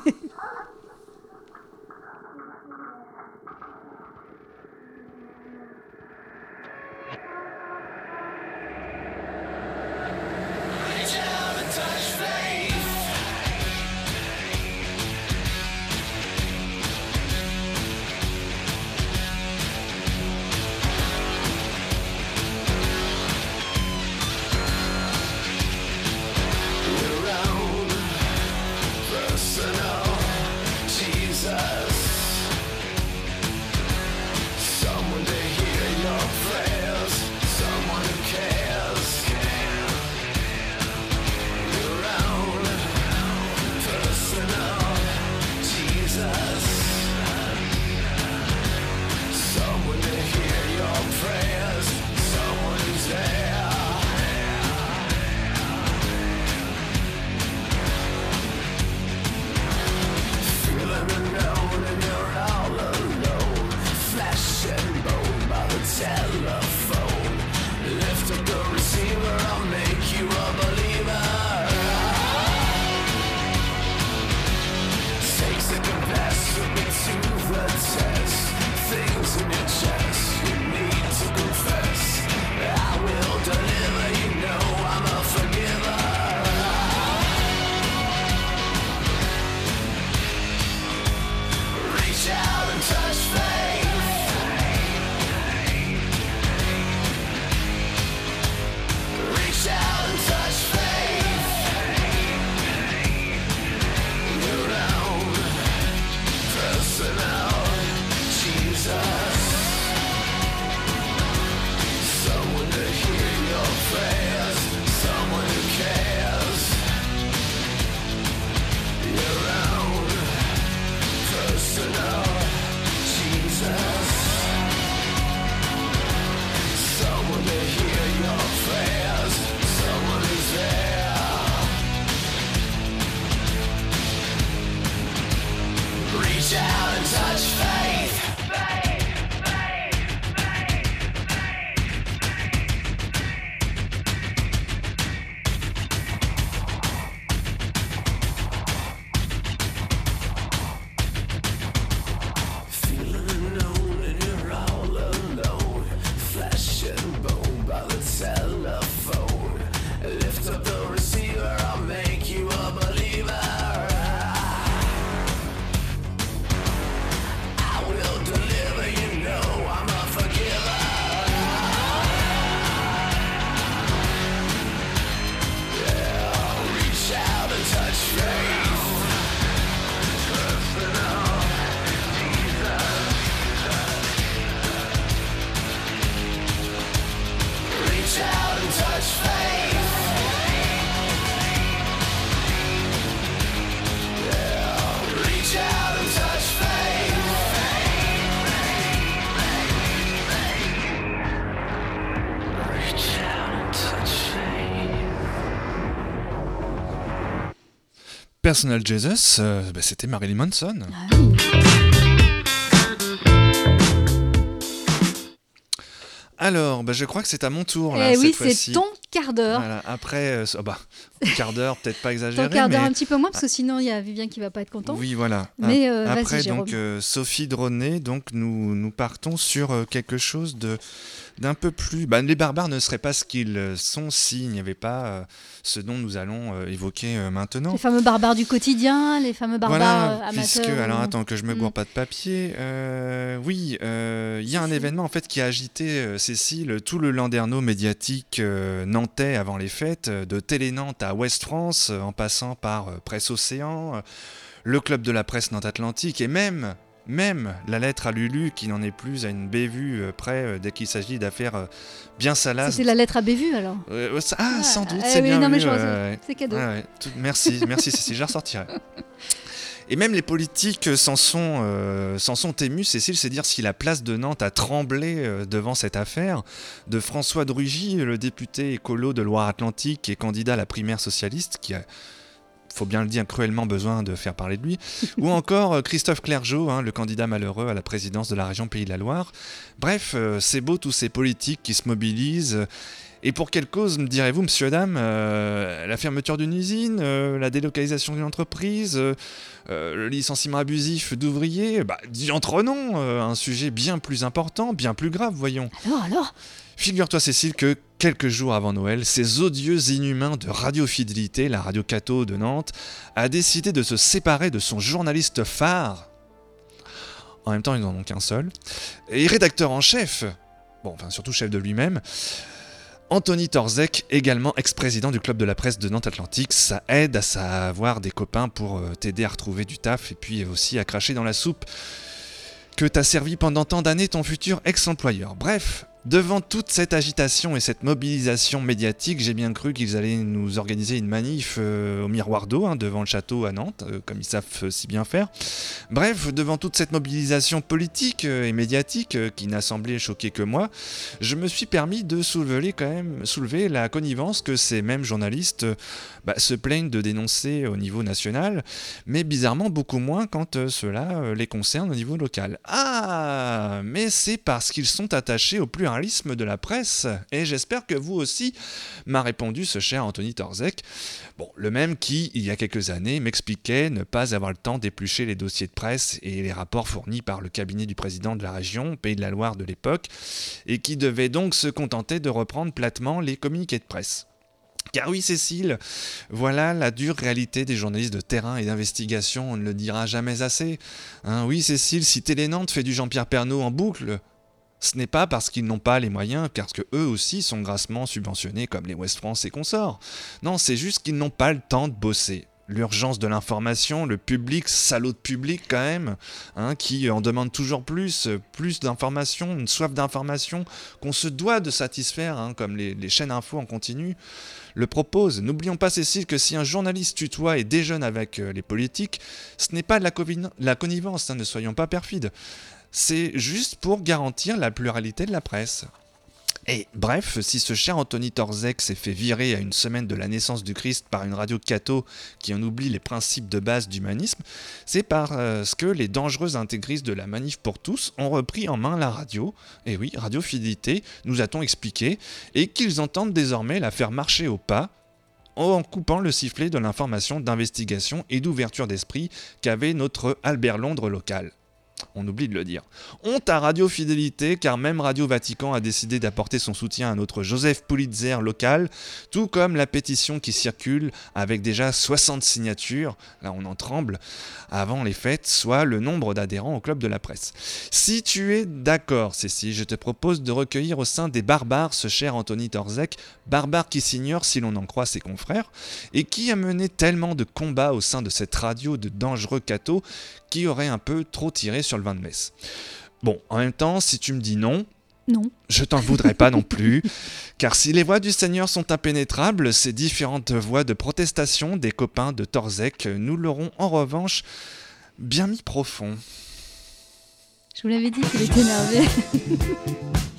A: prayer. Personal Jesus, euh, bah, c'était Marilyn Manson.
B: Ah oui.
A: Alors, bah, je crois que c'est à mon tour là,
B: Eh oui,
A: cette
B: c'est
A: fois-ci.
B: ton quart d'heure.
A: Voilà, après, euh, oh, bah, un quart d'heure, peut-être pas exagéré,
B: Ton quart d'heure
A: mais
B: un petit peu moins, parce que sinon il y a Vivien qui va pas être content.
A: oui, voilà.
B: Mais euh,
A: Après, donc, euh, Sophie Dronet, donc, nous, nous partons sur euh, quelque chose de d'un peu plus. Bah, les barbares ne seraient pas ce qu'ils sont s'il n'y avait pas euh, ce dont nous allons euh, évoquer euh, maintenant.
B: Les fameux barbares du quotidien, les fameux barbares
A: Voilà,
B: amateurs.
A: alors attends que je me
B: Mm.
A: gourre pas de papier. Oui, il y a un événement en fait qui a agité Cécile tout le landerneau médiatique nantais avant les fêtes, de Télé-Nantes à Ouest France, euh, en passant par Presse Océan, le club de la presse Nantes-Atlantique et même même la lettre à Lulu qui n'en est plus à une bévue euh, près euh, dès qu'il s'agit d'affaires euh, bien salaces.
B: C'était la lettre à Bévu alors.
A: Euh, ça- ah,
B: Ah,
A: sans doute,
B: eh
A: c'est
B: oui,
A: bien
B: non, mais je. C'est cadeau.
A: Ouais, ouais, tout- merci, merci Cécile, je la ressortirai. Et même les politiques s'en sont, euh, sont émus, Cécile, c'est dire si la place de Nantes a tremblé euh, devant cette affaire de François Drugy, le député écolo de Loire-Atlantique et candidat à la primaire socialiste, qui a, faut bien le dire, cruellement besoin de faire parler de lui, ou encore euh, Christophe Clergeau, hein, le candidat malheureux à la présidence de la région Pays de la Loire. Bref, euh, c'est beau tous ces politiques qui se mobilisent. et pour quelle cause, me direz-vous, monsieur, dame euh, La fermeture d'une usine, la délocalisation d'une entreprise, le licenciement abusif d'ouvriers? Bah, diantre-non euh, Un sujet bien plus important, bien plus grave, voyons.
B: Alors, alors
A: Figure-toi, Cécile, que quelques jours avant Noël, ces odieux inhumains de Radio Fidélité, la radio Cato de Nantes, a décidé de se séparer de son journaliste phare. En même temps, ils n'en ont qu'un seul. Et rédacteur en chef, bon, enfin surtout chef de lui-même, Anthony Torzek, également ex-président du club de la presse de Nantes Atlantique, ça aide à savoir des copains pour euh, t'aider à retrouver du taf et puis aussi à cracher dans la soupe que t'as servi pendant tant d'années ton futur ex-employeur. Bref, devant toute cette agitation et cette mobilisation médiatique, j'ai bien cru qu'ils allaient nous organiser une manif euh, au miroir d'eau hein, devant le château à Nantes, euh, comme ils savent euh, si bien faire. Bref, devant toute cette mobilisation politique et médiatique qui n'a semblé choquer que moi, je me suis permis de soulever quand même soulever la connivence que ces mêmes journalistes bah, se plaignent de dénoncer au niveau national, mais bizarrement beaucoup moins quand cela les concerne au niveau local. Ah, mais c'est parce qu'ils sont attachés au de la presse, et j'espère que vous aussi, m'a répondu ce cher Anthony Torzek. Bon, le même qui, il y a quelques années, m'expliquait ne pas avoir le temps d'éplucher les dossiers de presse et les rapports fournis par le cabinet du président de la région, Pays de la Loire de l'époque, et qui devait donc se contenter de reprendre platement les communiqués de presse. Car oui, Cécile, voilà la dure réalité des journalistes de terrain et d'investigation, on ne le dira jamais assez. Hein, oui, Cécile, si Télé-Nantes fait du Jean-Pierre Pernaud en boucle, ce n'est pas parce qu'ils n'ont pas les moyens, car que eux aussi sont grassement subventionnés comme les West France et consorts. Non, c'est juste qu'ils n'ont pas le temps de bosser. L'urgence de l'information, le public, salaud de public quand même, hein, qui en demande toujours plus, euh, plus d'informations, une soif d'information qu'on se doit de satisfaire, hein, comme les, chaînes info en continu le propose. N'oublions pas, Cécile, que si un journaliste tutoie et déjeune avec euh, les politiques, ce n'est pas de la connivence, hein, ne soyons pas perfides. C'est juste pour garantir la pluralité de la presse. Et bref, si ce cher Anthony Torzek s'est fait virer à une semaine de la naissance du Christ par une radio catho qui en oublie les principes de base d'humanisme, c'est parce que les dangereux intégristes de la manif pour tous ont repris en main la radio, et oui, Radio Fidélité, nous a-t-on expliqué, et qu'ils entendent désormais la faire marcher au pas en coupant le sifflet de l'information d'investigation et d'ouverture d'esprit qu'avait notre Albert Londres local. On oublie de le dire. Honte à Radio Fidélité, car même Radio Vatican a décidé d'apporter son soutien à notre Joseph Pulitzer local, tout comme la pétition qui circule avec déjà 60 signatures, là on en tremble, avant les fêtes, soit le nombre d'adhérents au club de la presse. Si tu es d'accord, Cécile, je te propose de recueillir au sein des barbares ce cher Anthony Torzek, barbare qui s'ignore si l'on en croit ses confrères, et qui a mené tellement de combats au sein de cette radio de dangereux cathos qui aurait un peu trop tiré sur le vin de messe. Bon, en même temps, si tu me dis non,
B: Non.
A: je t'en voudrais pas non plus, car si les voix du Seigneur sont impénétrables, ces différentes voix de protestation des copains de Torzek, nous l'aurons en revanche bien mis profond.
B: Je vous l'avais dit qu'il était énervé.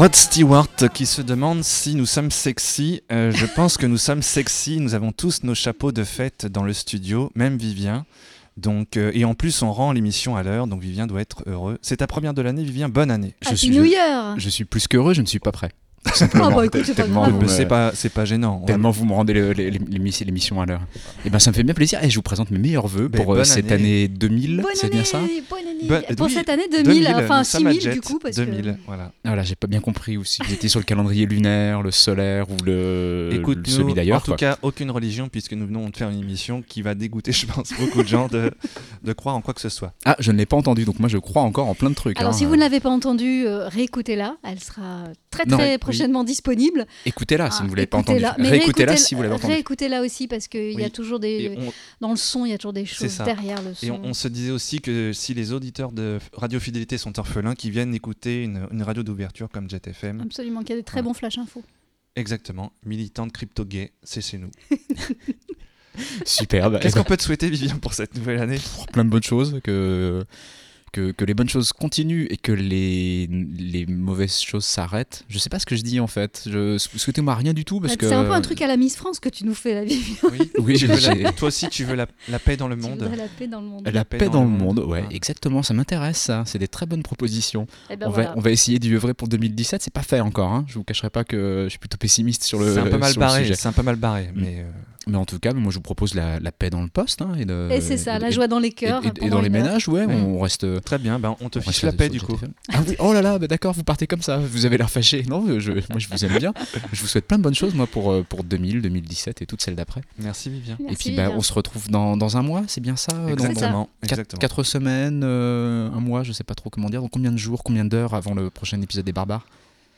A: Rod Stewart qui se demande si nous sommes sexy. Euh, je pense que nous sommes sexy. Nous avons tous nos chapeaux de fête dans le studio, même Vivien. Donc, euh, et en plus, on rend l'émission à l'heure, donc Vivien doit être heureux. C'est ta première de l'année, Vivien. Bonne année.
B: Je suis, New Year.
E: Je suis plus qu'heureux, je ne suis pas prêt.
B: Ah bah écoute, c'est pas grave.
A: C'est pas, c'est pas gênant.
E: Tellement vous me rendez l'émission à l'heure. Et ben ça me fait bien plaisir et je vous présente mes meilleurs vœux pour euh, cette année, 2000. C'est bien ça
B: Bonne année. pour cette année 2000, enfin 6000 du coup. Parce
A: 2000,
B: que...
A: voilà.
E: Voilà, j'ai pas bien compris ou si vous étiez sur le calendrier lunaire, le solaire ou le,
A: Écoute,
E: le celui d'ailleurs.
A: En tout cas, aucune religion puisque nous venons de faire une émission qui va dégoûter, je pense, beaucoup de gens de, de croire en quoi que ce soit.
E: Ah, je ne l'ai pas entendu, donc moi je crois encore en plein de trucs.
B: Alors
E: hein.
B: si vous ne l'avez pas entendu, euh, réécoutez-la. Elle sera très très prochainement disponible.
E: Écoutez-la si
B: Ah,
E: vous ne l'avez pas entendu.
B: écoutez-la. Mais
E: Réécoutez-la si vous l'avez entendu.
B: Réécoutez-la aussi parce qu'il y a
A: Oui.
B: toujours des.
A: On,
B: Dans le son, il y a toujours des choses derrière le son.
A: et on- on se disait aussi que si les auditeurs de Radio Fidélité sont orphelins, qu'ils viennent écouter une, une radio d'ouverture comme Jet FM.
B: Absolument, qu'il y a des très
A: Voilà.
B: bons flash infos.
A: Exactement. Militante crypto-gay, c'est chez nous.
E: Superbe.
A: Qu'est-ce qu'on peut te souhaiter, Vivien, pour cette nouvelle année?
E: Plein de bonnes choses, que, que, que les bonnes choses continuent et que les, les mauvaises choses s'arrêtent. Je sais pas ce que je dis en fait. Je souhaitez-moi rien du tout parce que.
B: C'est un peu un truc à la Miss France que tu nous fais, la vie.
A: Oui, veux la- toi aussi, tu veux la, la paix dans le
B: Tu
A: monde.
B: la paix dans le monde.
E: La paix, dans, le monde, ouais,
A: Ah.
E: exactement, ça m'intéresse ça, c'est des très bonnes propositions.
B: Eh ben
E: on,
B: voilà.
E: va, on va essayer d'y œuvrer pour 2017, c'est pas fait encore, hein. je vous cacherai pas que je suis plutôt pessimiste sur le,
A: C'est un peu mal
E: sur le
A: barré.
E: sujet.
A: C'est un peu mal barré,
E: Mm.
A: mais euh,
E: Mais en tout cas, moi je vous propose la, la paix dans le poste. hein, et, de-
B: Et c'est ça,
E: et-
B: la joie dans les cœurs.
E: et- et
B: pendant
E: dans les ménages, ouais,
A: Ouais.
E: on reste.
A: très bien. Ben, on te
E: on
A: fiche la paix du coup.
E: Ah oui, oh là là, bah d'accord, vous partez comme ça, vous avez l'air fâché. Non, je, moi je vous aime bien. Je vous souhaite plein de bonnes choses moi pour, euh, pour 2000, 2017 et toutes celles d'après.
A: Merci, Vivien.
B: Merci,
E: et puis bah,
B: Vivien.
E: on se retrouve dans, dans un mois, c'est bien ça euh, dans-
A: Exactement.
E: Quatre,
A: Exactement.
E: quatre semaines, euh, un mois, je sais pas trop comment dire. Donc combien de jours, combien d'heures avant le prochain épisode des Barbares?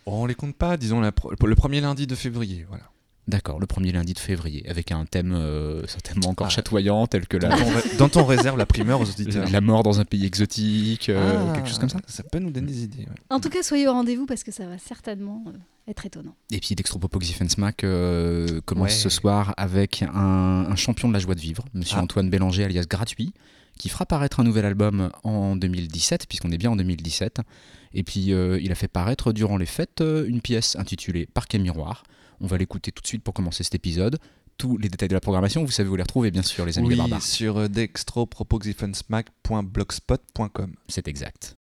A: Oh, on les compte pas, disons la pro- le premier lundi de février. Voilà.
E: D'accord, le premier lundi de février, avec un thème euh, certainement encore
A: Ah.
E: chatoyant, tel que la,
A: Dont on, ré- dont on réserve la primeur aux auditeurs.
E: la mort dans un pays exotique, euh,
A: Ah,
E: quelque chose comme ça.
A: Ça peut nous donner des idées. ouais.
B: En tout cas, soyez au rendez-vous parce que ça va certainement euh, être étonnant.
E: Et puis Dextropopox Smack euh, commence
A: Ouais.
E: ce soir avec un, un champion de la joie de vivre, Monsieur
A: Ah.
E: Antoine Bélanger alias Gratuit, qui fera paraître un nouvel album en 2017, puisqu'on est bien en 2017. Et puis euh, il a fait paraître durant les fêtes une pièce intitulée Parquet Miroir. On va l'écouter tout de suite pour commencer cet épisode. tous les détails de la programmation, vous savez où les retrouver, bien sûr, les amis des
A: Oui,
E: barbares.
A: sur euh, dextropropositionsmac.blogspot.com.
E: C'est exact.